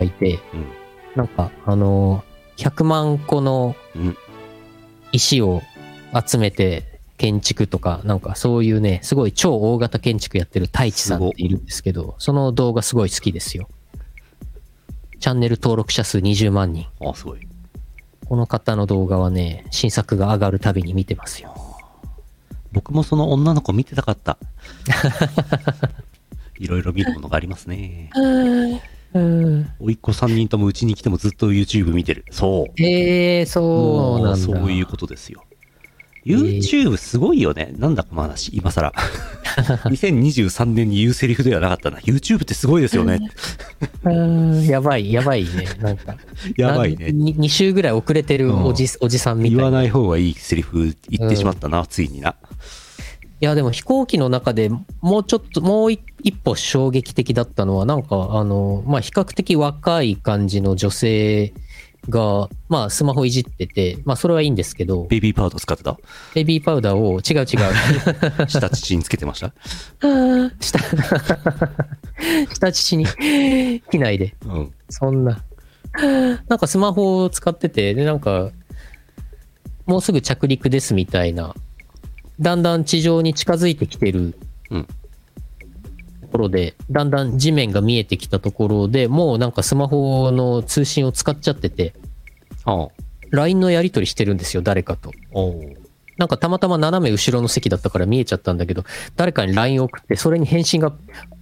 がいて、うんなんか、あの、100万個のうん石を集めて建築とか、なんかそういうね、すごい超大型建築やってる太一さんっているんですけど、その動画すごい好きですよ。チャンネル登録者数20万人。あ、すごい。この方の動画はね、新作が上がるたびに見てますよ。僕もその女の子見てたかった。いろいろ見るものがありますね。うん。おいっ子3人ともうちに来てもずっと YouTube 見てる。そう。えー、そうなんだ。そういうことですよ。YouTube すごいよね。なんだこの話、今更。2023年に言うセリフではなかったな。YouTube ってすごいですよね。うんやばい、やばいね。なんか。やばいね。2週ぐらい遅れてるおじ,、おじさんみたいな。言わない方がいいセリフ言ってしまったな、ついにな。いや、でも飛行機の中でもうちょっと、もう一一歩衝撃的だったのは、なんか、あの、まあ、比較的若い感じの女性が、まあ、スマホいじってて、まあ、それはいいんですけど、ベビーパウダー使ってた？ベビーパウダーを、違う違う。下乳につけてました？下、下乳に、機内で。うん。そんな。なんかスマホを使ってて、で、なんか、もうすぐ着陸ですみたいな、だんだん地上に近づいてきてるうん。ところで、だんだん地面が見えてきたところでもうなんかスマホの通信を使っちゃってて、ああ。LINE のやり取りしてるんですよ、誰かと。なんかたまたま斜め後ろの席だったから見えちゃったんだけど、誰かに LINE を送って、それに返信が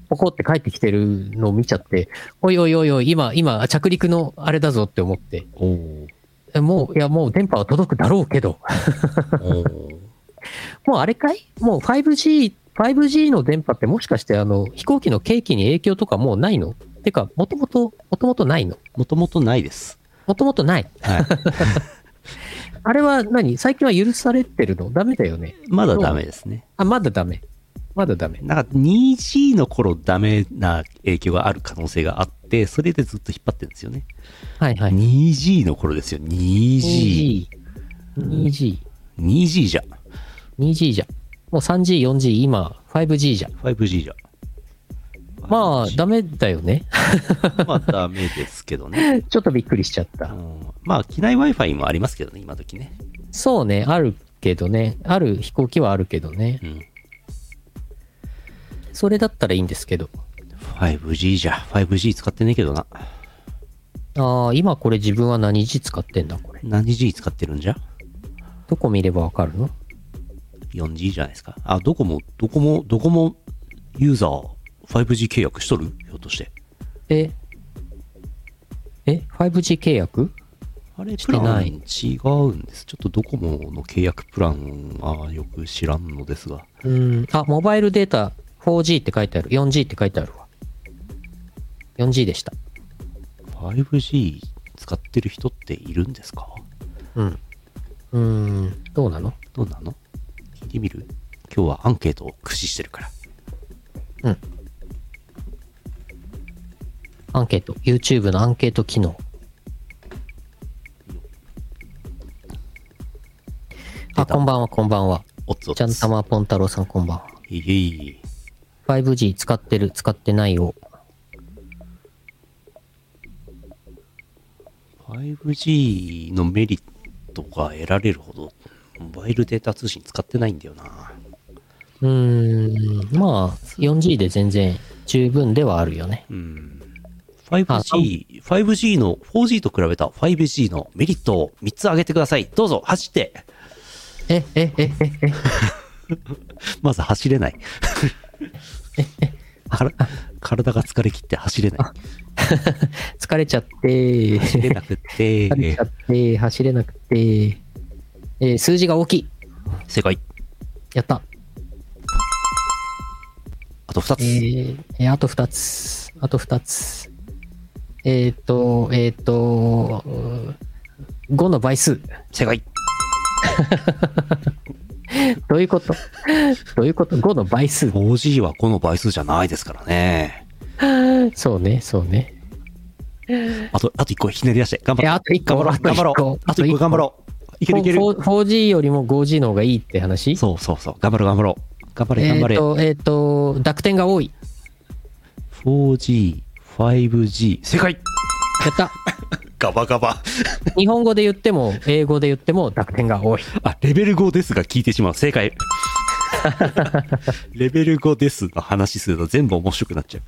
ポコって返ってきてるのを見ちゃって、おいおいおいおい、今、今、着陸のあれだぞって思って、もう、いや、もう電波は届くだろうけど、もうあれかい？もう 5G、5G の電波ってもしかしてあの、飛行機の景気に影響とかもうないの？てか、もともと、もともとないの？もともとないです。もともとない。はい。あれは何？最近は許されてるの？ダメだよね。まだダメですね。あ、まだダメ。まだダメ。なんか 2G の頃ダメな影響がある可能性があって、それでずっと引っ張ってるんですよね。はいはい。2G の頃ですよ。2G。2G。2G。2G じゃ。2G じゃ。もう 3G、4G、今、5G じゃ。5G じゃ。まあ、ダメだよね。まあダメですけどね。ちょっとびっくりしちゃった。うんまあ機内 Wi-Fi もありますけどね、今時ね。そうね、あるけどね。ある飛行機はあるけどね。うん。それだったらいいんですけど。5G じゃ。5G 使ってねえけどな。ああ、今これ自分は何 G 使ってんだ、これ。何 G 使ってるんじゃ？どこ見ればわかるの？?4G じゃないですか。あ、どこも、どこも、どこもユーザー 5G 契約しとる？ひょっとして。え？え ?5G 契約？あれ、しプランてない違うんです。ちょっとドコモの契約プランはよく知らんのですが。うん。あ、モバイルデータ 4G って書いてある。4G って書いてあるわ。4G でした。5G 使ってる人っているんですか？うん。うーん。どうなの？どうなの？てみる？今日はアンケートを駆使してるから。アンケート。YouTube のアンケート機能。あ、こんばんは、こんばんは。おっつお。ちゃんたまぽん太郎さん、こんばんは。いえい 5G 使ってる、使ってないを。5G のメリットが得られるほど、モバイルデータ通信使ってないんだよな。うーん。まあ、4G で全然十分ではあるよね。うん。あ 5G、5G の、4G と比べた 5G のメリットを3つ挙げてください。どうぞ、走って。え、え、え、え、え、まず走れない。体が疲れ切って走れない。疲れちゃって、走れなくて疲、れちゃって、走れなくて、えー数字が大きい。正解。やった。あと2つ。えー、えーあと2つ。あと2つ。えっ、と、えっ、と、5の倍数。正解。どういうこと？どういうこと ?5 の倍数 4G は5の倍数じゃないですからね。そうね、そうね。あと、あと1個ひねり出して。頑張ろう。あと1個、頑張ろう。頑張ろう。あと1個頑張ろう。いけるいける？4 4G よりも 5G の方がいいって話？そうそうそう。頑張ろう頑張ろう。頑張れ頑張れ。えっと、えっと、濁点が多い。4G、5G。正解やった。ガバガバ。日本語で言っても、英語で言っても濁点が多い。あ、レベル5ですが聞いてしまう。正解。レベル5ですの話すると全部面白くなっちゃ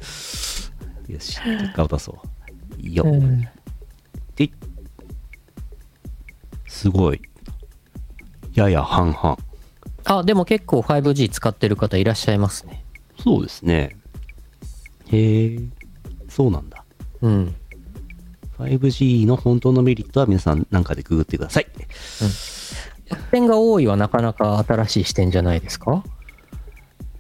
う。よし、結果を出そう。いいよ。うんでいすごい。やや半々。あ、でも結構 5G 使ってる方いらっしゃいますね。そうですね。へえ、そうなんだ。うん。5G の本当のメリットは皆さんなんかでググってください。濁点が多いはなかなか新しい視点じゃないですか？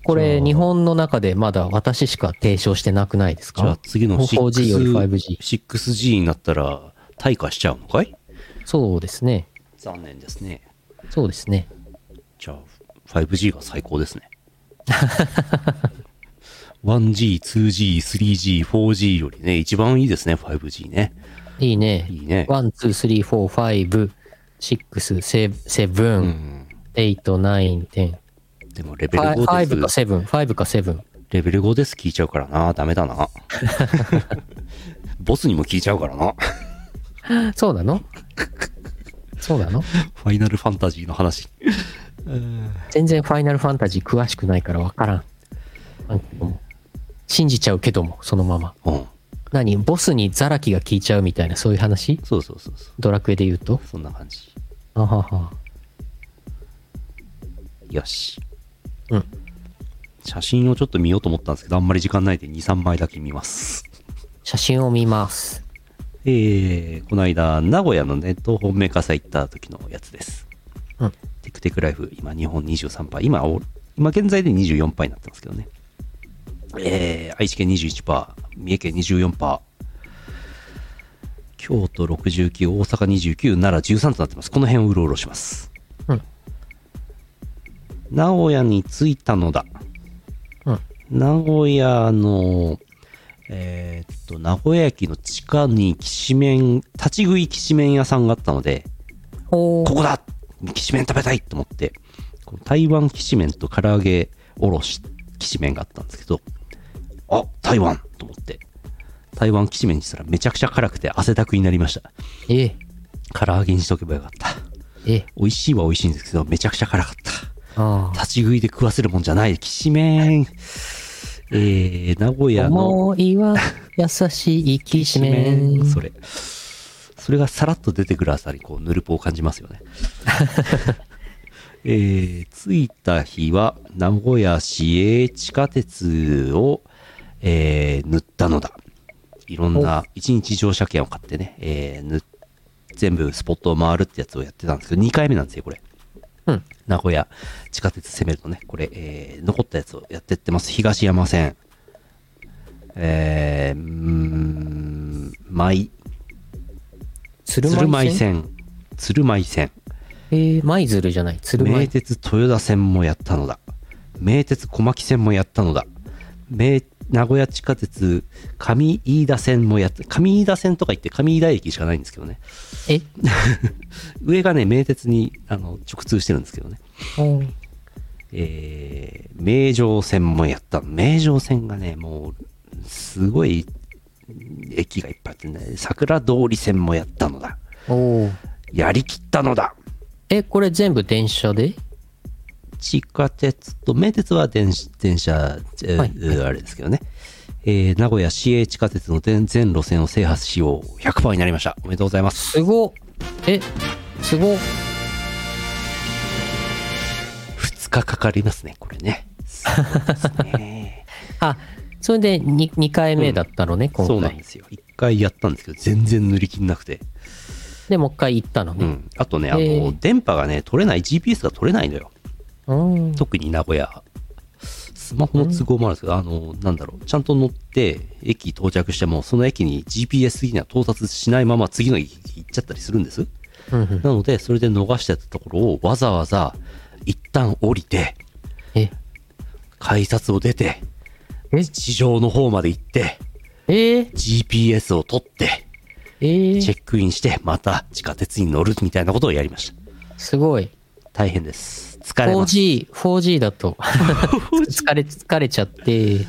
これ、日本の中でまだ私しか提唱してなくないですじゃあか次の 4G より 5G 6G になったら退化しちゃうのかい？そうですね。残念ですね。そうですね。じゃあ 5G が最高ですね。1G、2G、3G、4G よりね、一番いいですね、5G ね。いいね。いいね。1、2、3、4、5、6、7、うん。8、9、10。でもレベル5 5かです。7、5か7。レベル5です聞いちゃうからな。ダメだな。ボスにも聞いちゃうからな。そうなの？そうなの？ファイナルファンタジーの話。全然ファイナルファンタジー詳しくないからわからん。信じちゃうけども、そのまま。うん。何？ボスにザラキが効いちゃうみたいな、そういう話？そうそうそうそう。ドラクエで言うと？そんな感じ。あはは。よし。うん。写真をちょっと見ようと思ったんですけど、あんまり時間ないんで2、3枚だけ見ます。写真を見ます。えー、この間、名古屋のネット本メーカー祭行った時のやつです。うん。テクテクライフ、今日本23パー、今、お今現在で24パーになってますけどね。えー、愛知県21パー、三重県24パー、京都69、大阪29、奈良13となってます。この辺をうろうろします。うん。名古屋に着いたのだ。うん。名古屋の、えーっと、名古屋駅の地下にきしめん、立ち食いきしめん屋さんがあったので、ほここだきしめん食べたいと思って、台湾きしめんと唐揚げおろしきしめんがあったんですけど、あ、台湾と思って、台湾きしめんにしたらめちゃくちゃ辛くて汗だくになりました。ええ、唐揚げにしとけばよかった。ええ、美味しいは美味しいんですけど、めちゃくちゃ辛かった。ああ。立ち食いで食わせるもんじゃない、きしめん。えー、名古屋の、思いは優しいきしめん。それ。それがさらっと出てくるあたり、こう、ヌルポを感じますよね。えー、着いた日は、名古屋市営地下鉄を、えー、塗ったのだ。いろんな、一日乗車券を買ってね、えー、全部スポットを回るってやつをやってたんですけど、2回目なんですよ、これ。うん。名古屋地下鉄攻めるとね、これ、えー残ったやつをやってってます。東山線。えー、ん、舞、鶴鶴舞舞線。線、鶴舞線。えー、舞鶴じゃない。鶴名舞。鉄豊田線もやったのだ。名鉄小牧線もやったのだ。名、名古屋地下鉄上飯田線もやって、上飯田線とか言って上飯田駅しかないんですけどね。え？上がね、名鉄にあの直通してるんですけどね。えー、名城線もやった。名城線がね、もう、すごい駅がいっぱいあってね、桜通り線もやったのだ。やりきったのだ。え、これ全部電車で？地下鉄と、名鉄は電電車、えーはいあれですけどね。えー名古屋市営地下鉄の全全路線を制覇しよう。100%になりました。おめでとうございます。すごっえ、すごっ2日かかりますね、これね。そうですね あ、それで 2, 2回目だったのね、今回そうなんで。すよ。1回やったんですけど、全然塗り切んなくて。で、もう一回行ったのね。うん。あとね、あの、電波がね、取れない、GPS が取れないのよ。うん。特に名古屋。スマホの都合もあるんですけど、あの、なんだろう、ちゃんと乗って、駅到着しても、その駅に GPS 的には到達しないまま次の駅行っちゃったりするんです。うんうんなので、それで逃してたところをわざわざ一旦降りて、え、改札を出て、え？地上の方まで行って、え？ー、GPS を取って、え？ー、チェックインして、また地下鉄に乗るみたいなことをやりました。すごい。大変です。疲れます。4G、4G だと、疲れ、疲れちゃって、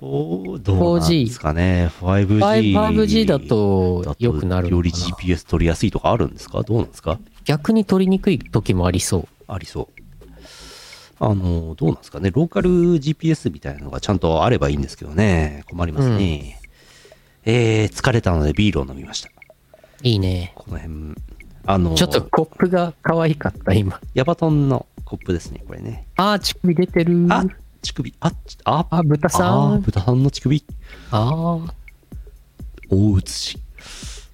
おどうなんですかね？5G。5G だと良くなるのより GPS 取りやすいとかあるんですか？どうなんですか？逆に取りにくい時もありそう。ありそう。あの、どうなんですかね？ローカル GPS みたいなのがちゃんとあればいいんですけどね。困りますね。えー、疲れたのでビールを飲みました。いいね。この辺、あの、ちょっとコップが可愛かった、今。ヤバトンのコップですね、これね。あー、乳首出てる。あ、乳首、あ、ちあ、あ、豚さん。豚さんの乳首、あー。大写し。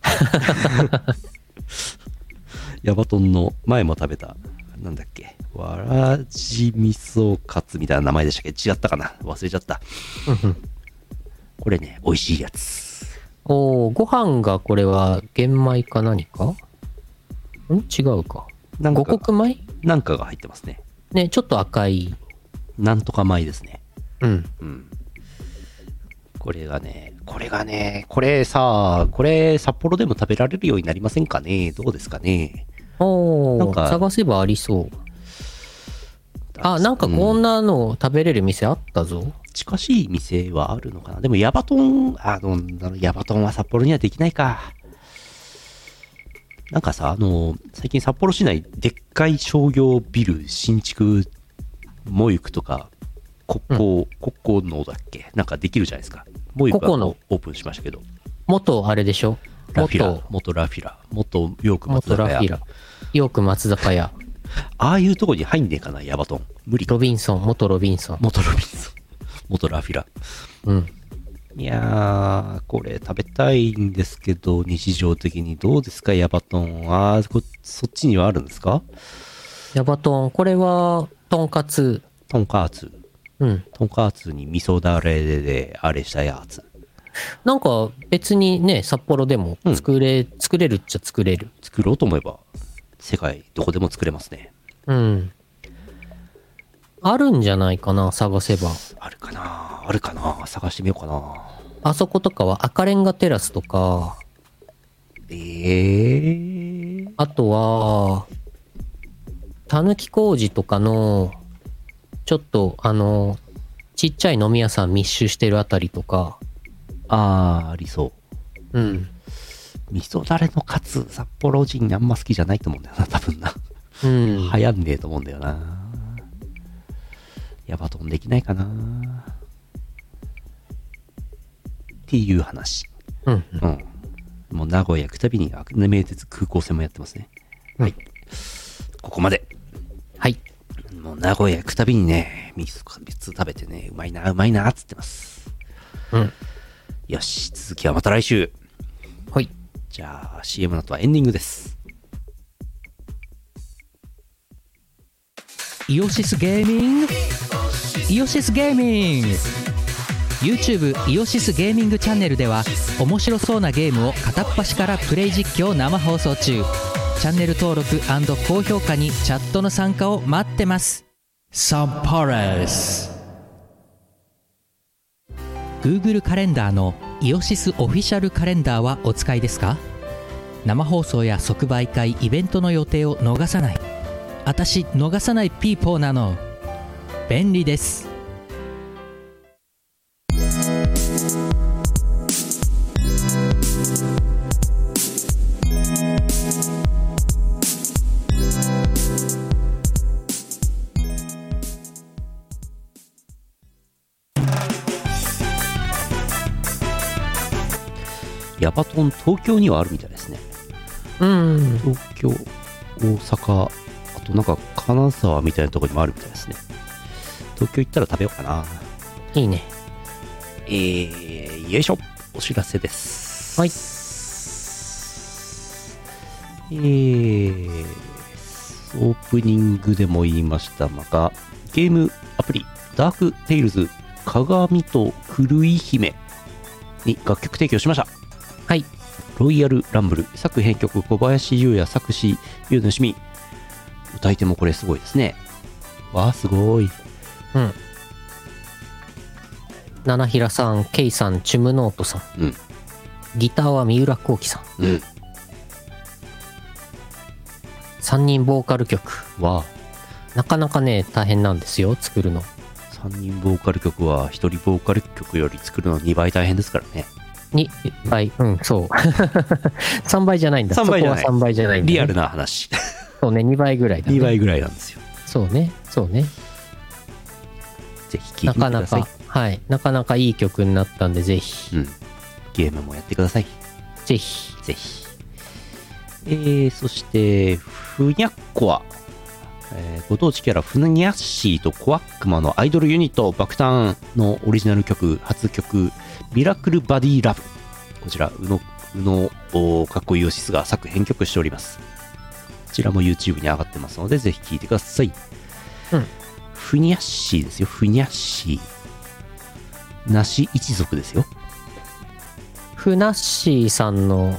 ヤバトンの前も食べた、なんだっけ、わらじ味噌カツみたいな名前でしたっけ違ったかな忘れちゃった。これね、美味しいやつ。おー、ご飯がこれは玄米か何か？ん？違うか。なんか五穀米？なんかが入ってますね。ね、ちょっと赤い。なんとか米ですね。うん。うん。これがね、これがね、これさ、これ札幌でも食べられるようになりませんかね？どうですかね？おー、なんか探せばありそう。あ、なんかこんなの食べれる店あったぞ。近しい店はあるのかな？でもヤバトン、あの、あのヤバトンは札幌にはできないか。なんかさ、あの、最近札幌市内、でっかい商業ビル、新築、モユクとか、国交、国交のだっけ？なんかできるじゃないですか。モユクはココの？オープンしましたけど。元あれでしょ？ラフィラ元、、元ラフィラ、元ヨーク松坂屋元ラフィラ。ヨーク松坂屋。ああいうとこに入んねえかな、ヤバトン。無理かロ。ビンソン、元ロビンソン。元ロビンソン。元ラフィラ。うん。いやー、これ食べたいんですけど、日常的にどうですか、ヤバトン。あーこ、そっちにはあるんですか？ヤバトン、これは、とんかつ。トンカーツ。うん。トンカーツに味噌だれで、あれしたやつ。なんか別にね、札幌でも作れ、作れるっちゃ作れる。作ろうと思えば、世界どこでも作れますね。うん。あるんじゃないかな、探せば。あるかな？あるかな？探してみようかなあそことかは赤レンガテラスとか、えー。あとは、たぬき工事とかの、ちょっとあの、ちっちゃい飲み屋さん密集してるあたりとか、あー、ありそう。うん。味噌だれのカツ、札幌人あんま好きじゃないと思うんだよな、多分な。うん。流行んねえと思うんだよな。ヤバトンできないかな。っていう話。うん。うん。もう名古屋行くたびに、あ名鉄空港線もやってますね。はい。ここまで。はい。もう名古屋行くたびにね、味噌カツ食べてね、うまいな、うまいな、つってます。うん。よし、続きはまた来週。はい。じゃあ、CM の後はエンディングです。イオシスゲーミングイオシスゲーミング。YouTube イオシスゲーミングチャンネルでは面白そうなゲームを片っ端からプレイ実況生放送中。チャンネル登録高評価にチャットの参加を待ってます。サンパレス Google カレンダーのイオシスオフィシャルカレンダーはお使いですか？生放送や即売会イベントの予定を逃さない。私逃さないピーポーなの便利ですヤバトン東京にはあるみたいですね。うん。東京、大阪、あとなんか金沢みたいなところにもあるみたいですね。東京行ったら食べようかな。いいね。えー、よいしょ。お知らせです。はい。えー、オープニングでも言いましたが、ゲームアプリ、ダークテイルズ鏡と狂い姫に楽曲提供しました。はい。ロイヤルランブル、作編曲小林優也作詞、優のしみ。歌い手もこれすごいですね。わあ、すごい。うん。七平さん、ケイさん、チュムノートさん。うん。ギターは三浦幸喜さん。うん。3人ボーカル曲。わなかなかね、大変なんですよ、作るの。あ、3人ボーカル曲は1人ボーカル曲より作るの2倍大変ですからね。に、倍、うん、そう。3倍じゃないんだ。3倍じゃないそこは3倍じゃないね。リアルな話。そうね、2倍ぐらいだ、ね。2倍ぐらいなんですよ。そうね、そうね。ぜひ聴いてみてなかなください。か、はい。なかなかいい曲になったんで、ぜひ、うん。ゲームもやってください。ぜひ。ぜひ。えー、そして、ふにゃっこは、えーご当地キャラ、ふにゃっしーとコアックマのアイドルユニット、爆誕のオリジナル曲、初曲、ミラクルバディラブ。こちら、宇野、宇野おかっこいいオシスが作編曲しております。こちらも YouTube に上がってますので、ぜひ聴いてください。うん。ふにゃっしーですよ、ふにゃっしー。なし一族ですよ。ふなっしーさんの、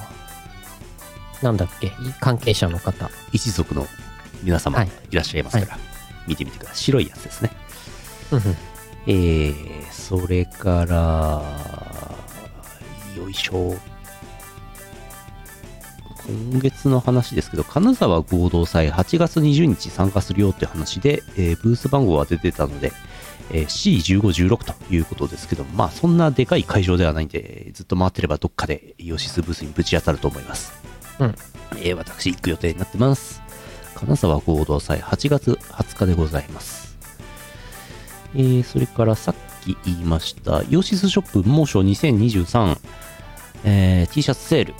なんだっけ、関係者の方。一族の皆様はい。いらっしゃいますから、見てみてください。白いやつですね。うんうん。えー、それからよいしょ今月の話ですけど金沢合同祭8月20日参加するよって話で、えーブース番号が出てたので、えー C1516 ということですけどまあそんなでかい会場ではないんでずっと回ってればどっかでイオシスブースにぶち当たると思いますうんえー私行く予定になってます。金沢合同祭8月20日でございます。えーそれからさっき言いました、イオシスショップ猛暑2023、えー T シャツセール。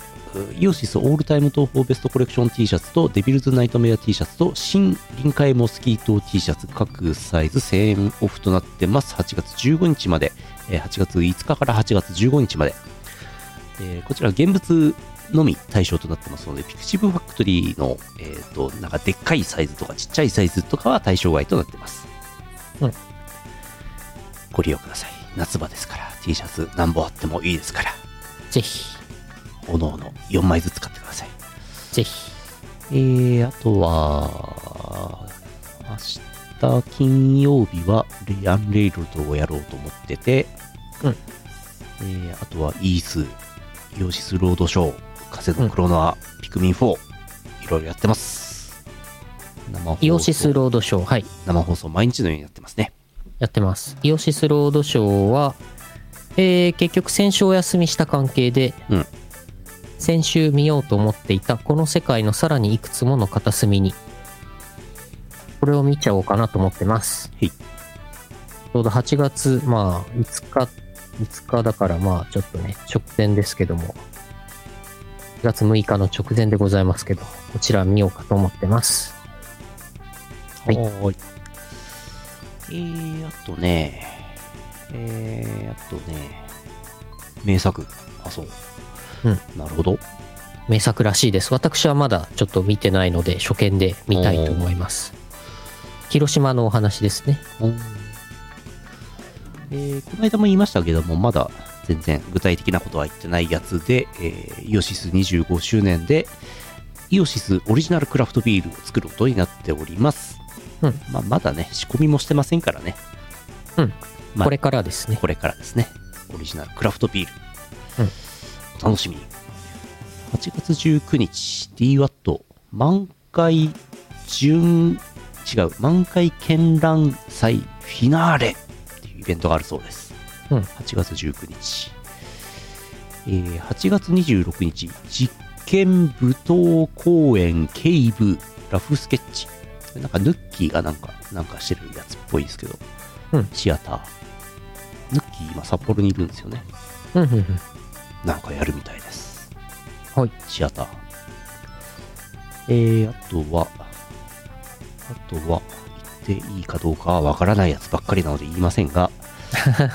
イオシスオールタイム東宝ベストコレクション T シャツとデビルズナイトメア T シャツと新臨海モスキート T シャツ各サイズ1000円オフとなってます。8月15日まで、えー8月5日から8月15日まで。えーこちら現物のみ対象となってますので、ピクシブファクトリーの、えっ、と、なんかでっかいサイズとかちっちゃいサイズとかは対象外となってます。うんご利用ください。夏場ですから、T シャツ何本あってもいいですから、ぜひ、おのおの4枚ずつ買ってください。ぜひ。えー、あとは、明日金曜日はレアンレイルドをやろうと思ってて、うんえーあとはイース、イオシスロードショー、風のクロノア、ピクミン4、いろいろやってます。生放送イオシスロードショー、はい、生放送毎日のようにやってますね。やってます。イオシスロードショーは、えー結局先週お休みした関係で、うん先週見ようと思っていたこの世界のさらにいくつもの片隅に、これを見ちゃおうかなと思ってます。はいちょうど8月、まあ、5日、5日だからまあ、ちょっとね、直前ですけども、4月6日の直前でございますけど、こちら見ようかと思ってます。はいーい。えー、あとね、えー、あとね、名作。あ、そう。うん。なるほど。名作らしいです。私はまだちょっと見てないので、初見で見たいと思います。広島のお話ですね。うんえーこの間も言いましたけども、まだ全然具体的なことは言ってないやつで、えーイオシス25周年で、イオシスオリジナルクラフトビールを作ることになっております。うんまあ、まだね、仕込みもしてませんからね。うん。まあこれからですね。これからですね。オリジナルクラフトビール。うんお楽しみに。8月19日、DWAT 満開準、違う、満開絢爛祭フィナーレっていうイベントがあるそうです。うん8月19日。えー8月26日、実験舞踏公演警部ラフスケッチ。なんかヌッキーがなんか、なんかしてるやつっぽいですけど、うんシアター。ヌッキー今札幌にいるんですよね。うんうんうん。なんかやるみたいです。はい。シアター。えー、あとは、あとは、言っていいかどうかはわからないやつばっかりなので言いませんが、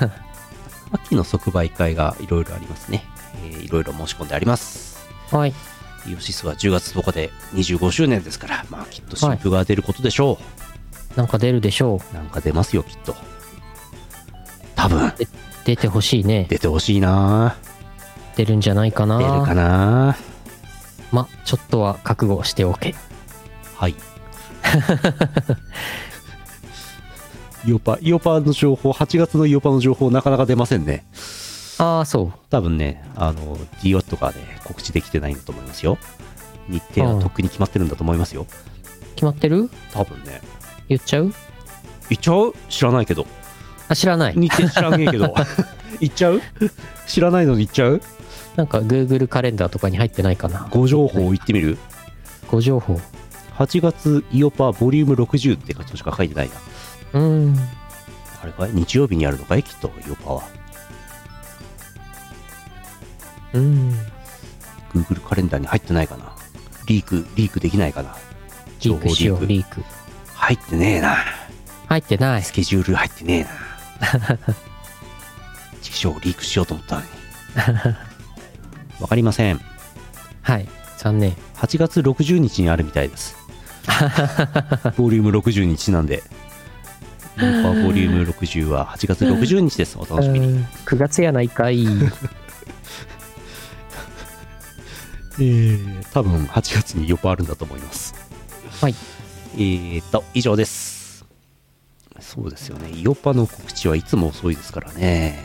秋の即売会がいろいろありますね。えーいろいろ申し込んであります。はい。イオシスは10月10日で25周年ですから、まあきっと新譜が出ることでしょなんか出るでしょう。なんか出ますよ、きっと。多分、う。出てほしいね。出てほしいな出るんじゃないかな。出るかなま、ちょっとは覚悟しておけ。はい。イオパ、イオパの情報、8月のイオパの情報なかなか出ませんね。ああ、そう。多分ね、あの、DO とかで告知できてないんだと思いますよ。日程はとっくに決まってるんだと思いますよ。決まってる？多分ね。言っちゃう？行っちゃう？知らないけど。あ、知らない。日程知らねえけど。行っちゃう？知らないのに行っちゃう？なんか Google カレンダーとかに入ってないかな。ご情報行ってみる？ご情報。8月イオパボリューム60ってことしか書いてないな。うーん。あれかい？日曜日にあるのかい？きっと、イオパは。うーん。Google カレンダーに入ってないかな。リーク、リークできないかな。リークリーク。入ってねえな。入ってない。スケジュール入ってねえな。畜生リークしようと思ったのに。わかりません。はい。残念。8月60日にあるみたいです。ボリューム60にちなんで。イオパボリューム60は8月60日です。お楽しみに。うん9月やないかい。えー、多分8月にイオパあるんだと思います。はい。えーと、以上です。そうですよね。イオパの告知はいつも遅いですからね。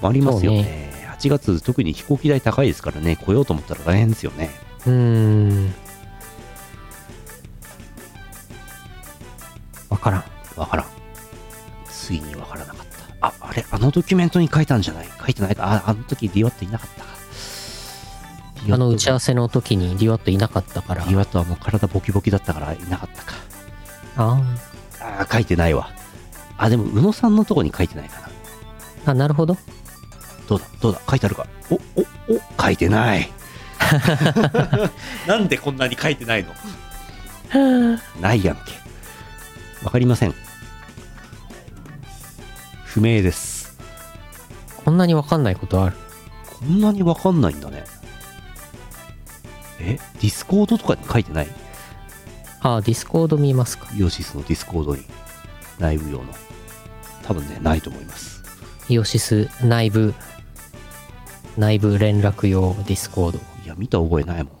困りますよね。8月、特に飛行機代高いですからね。来ようと思ったら大変ですよね。うーん。わからん。わからん。ついにわからなかった。あ、あれ、あのドキュメントに書いたんじゃない？書いてないか。あ、あの時ディワットいなかったか。あの打ち合わせ。せの時にディワットいなかったから。ディワットはもう体ボキボキだったからいなかったか。ああー書いてないわ。あ、でも、宇野さんのとこに書いてないかな。あ。あ、なるほど。どうだどうだ？書いてあるか？お、お、お、書いてない。なんでこんなに書いてないの？ないやんけ。わかりません。不明です。こんなにわかんないことある？こんなにわかんないんだね。え？ディスコードとかに書いてない？あ、ディスコード見ますか。イオシスのディスコードに。内部用の。多分ね、ないと思います。イオシス内部、内部連絡用ディスコード。いや、見た覚えないもん。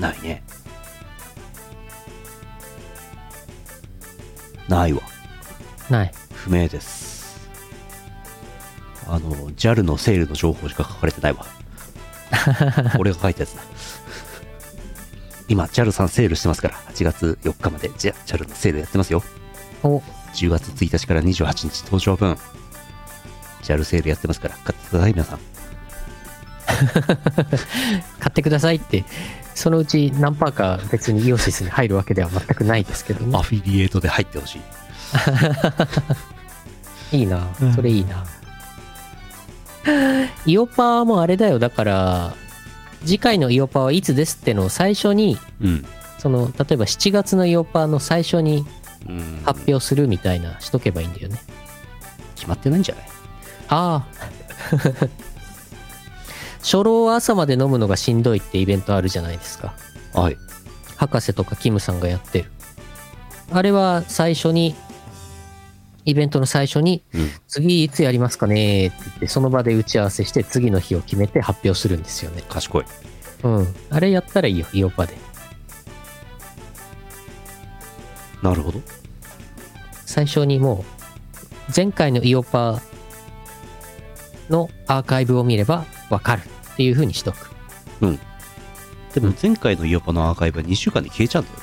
ないね。ないわ。ない。不明です。あの、JAL のセールの情報しか書かれてないわ。俺が書いたやつだ。今、JAL さんセールしてますから、8月4日まで、JAL のセールやってますよ。お、10月1日から28日登場分。JAL セールやってますから、買ってください、皆さん。買ってくださいって、そのうち何パーか別にイオシスに入るわけでは全くないですけどねア。フィリエイトで入ってほしい。いいな。それいいな。イオパーもあれだよ。だから、次回のイオパーはいつですってのを最初に、うん。その、例えば7月のイオパーの最初にうん発表するみたいなしとけばいいんだよね。決まってないんじゃない？ああ。初老は朝まで飲むのがしんどいってイベントあるじゃないですか。はい。博士とかキムさんがやってる。あれは最初に、イベントの最初に、うん。次いつやりますかねって言って、その場で打ち合わせして、次の日を決めて発表するんですよね。賢い。うん。あれやったらいいよ、イオパで。なるほど。最初にもう、前回のイオパのアーカイブを見ればわかるっていう風にしとく。でも前回のイオパのアーカイブは2週間で消えちゃうんだよ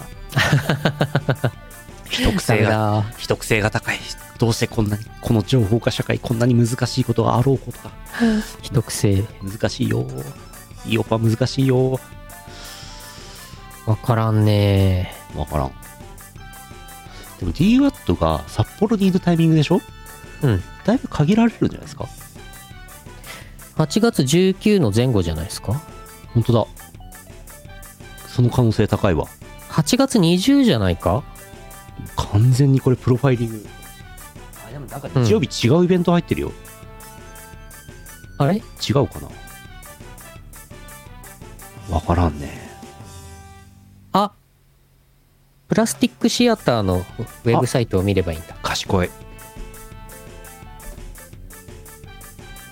な。秘匿性が、が。秘匿性が高い。どうしてこんなに、この情報化社会こんなに難しいことがあろうことか。秘匿性。難しいよ。イオパ難しいよ。わからんねわからん。でも DWAT が札幌にいるタイミングでしょ？うん。だいぶ限られるんじゃないですか？8月19の前後じゃないですか？本当だ。その可能性高いわ。8月20じゃないか？完全にこれプロファイリング。あ、でもなんか日曜日違うイベント入ってるよ。あれ？違うかな？わからんね。あプラスティックシアターのウェブサイトを見ればいいんだ。賢い。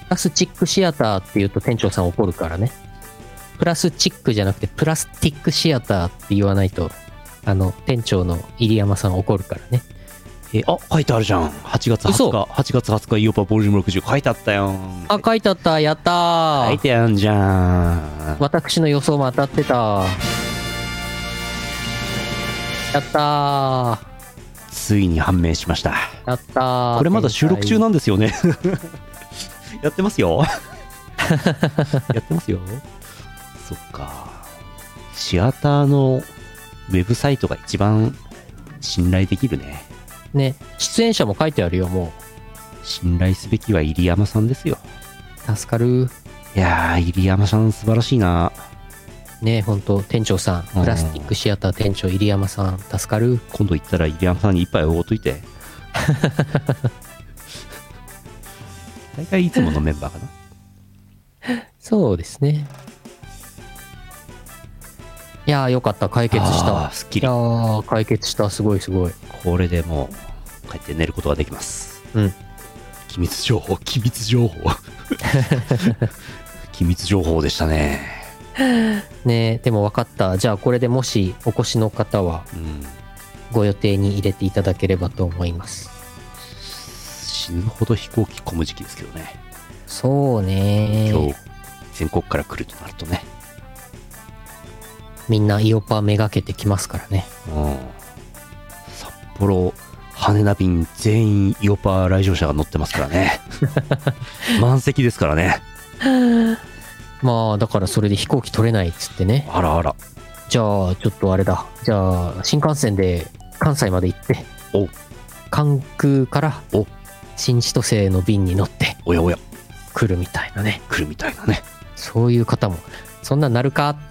ラスチックシアターって言うと店長さん怒るからね。プラスチックじゃなくてプラスティックシアターって言わないとあの、店長の入山さん怒るからね。えあ書いてあるじゃん8月嘘20日8月20日イオパボリューム60書いてあったよあ、書いてあった、やったー。書いてあるじゃん私の予想も当たってた。やったー。ついに判明しましたやったー。これまだ収録中なんですよねやってますよ。やってますよ。そっか。シアターのウェブサイトが一番信頼できるね。ね、出演者も書いてあるよ、も信頼すべきは入山さんですよ。う。助かる。いやー入山さん素晴らしいな。ね、ほんと、店長さん、プラスティックシアター店長入山さん、助かる。今度行ったら入山さんに一杯おごっといて 大体いつものメンバーかな そうですね。いやー、よかった、解決しあたー。すっきりいやー、解決した、すごいすごい。これでもう帰って寝ることができますうん。機密情報機密情報 機密情報でしたねねでも分かった。じゃあ、これでもしお越しの方は、うんご予定に入れていただければと思います。死ぬほど飛行機混む時期ですけどね。そうね。今日全国から来るとなるとね。みんなイオパめがけてきますからね。うん。札幌羽田便全員イオパ来場者が乗ってますからね。満席ですからね。まあ、だからそれで飛行機取れないっつってね。あらあら。じゃあ、ちょっとあれだ。じゃあ、新幹線で関西まで行って、お。関空からお新千歳の便に乗っておやおや。来るみたいなね。来るみたいなね。そういう方も、そんなんなるか？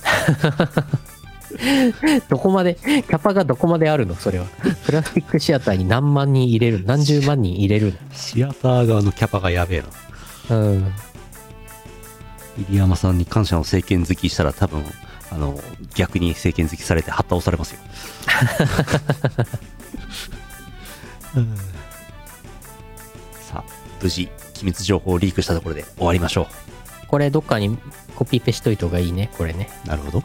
どこまで、キャパがどこまであるの？それは。プラスティックシアターに何万人入れる？何十万人入れるシアター側のキャパがやべえなの。うん。入山さんに感謝の政権好きしたら多分あの逆に政権好きされて発倒されますよ。さ あ無事機密情報をリークしたところで終わりましょこれどっかにコピペしといた方がいいね、これね。うなるほど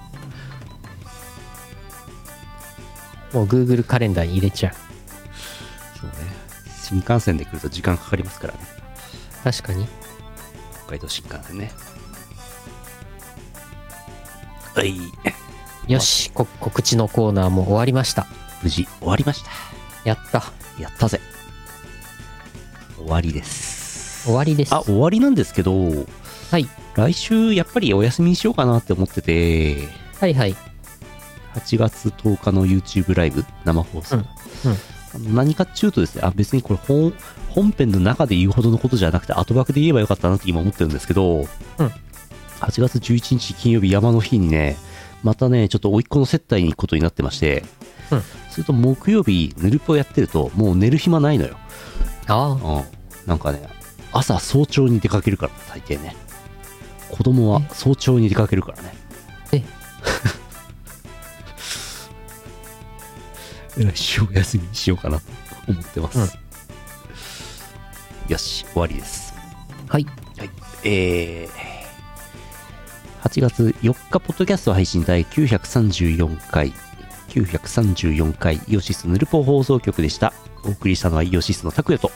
もう Google カレンダーに入れちゃう。そうね新幹線で来ると時間かかりますからね確かに。北海道新幹線ねはいよし、こ告知のコーナーも終わりました。無事終わりましたやった。やったぜ終わりです。終わりです。あ終わりなんですけどはい。来週やっぱりお休みにしようかなって思ってて。はいはい。8月10日の YouTube ライブ生放送、うんあの何かっちゅうとですねあ別にこれ本本編の中で言うほどのことじゃなくて後枠で言えばよかったなって今思ってるんですけど、8月11日金曜日山の日にねまたねちょっと甥っ子の接待に行くことになってまして、うん。すると木曜日ヌルポやってるともう寝る暇ないのよ、ああ。うん、なんかね朝早朝に出かけるから大抵ね。子供は早朝に出かけるからね。え？来週お休みにしようかなと思ってます、よし終わりです。はい。はい。えー、8月4日ポッドキャスト配信第934回。934回イオシスヌルポ放送局でしたお送りしたのはイオシスの拓也と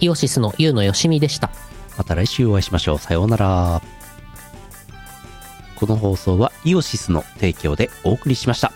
イオシスのユウのよしみでした。また来週お会いしましょう。さようなら。この放送はイオシスの提供でお送りしました。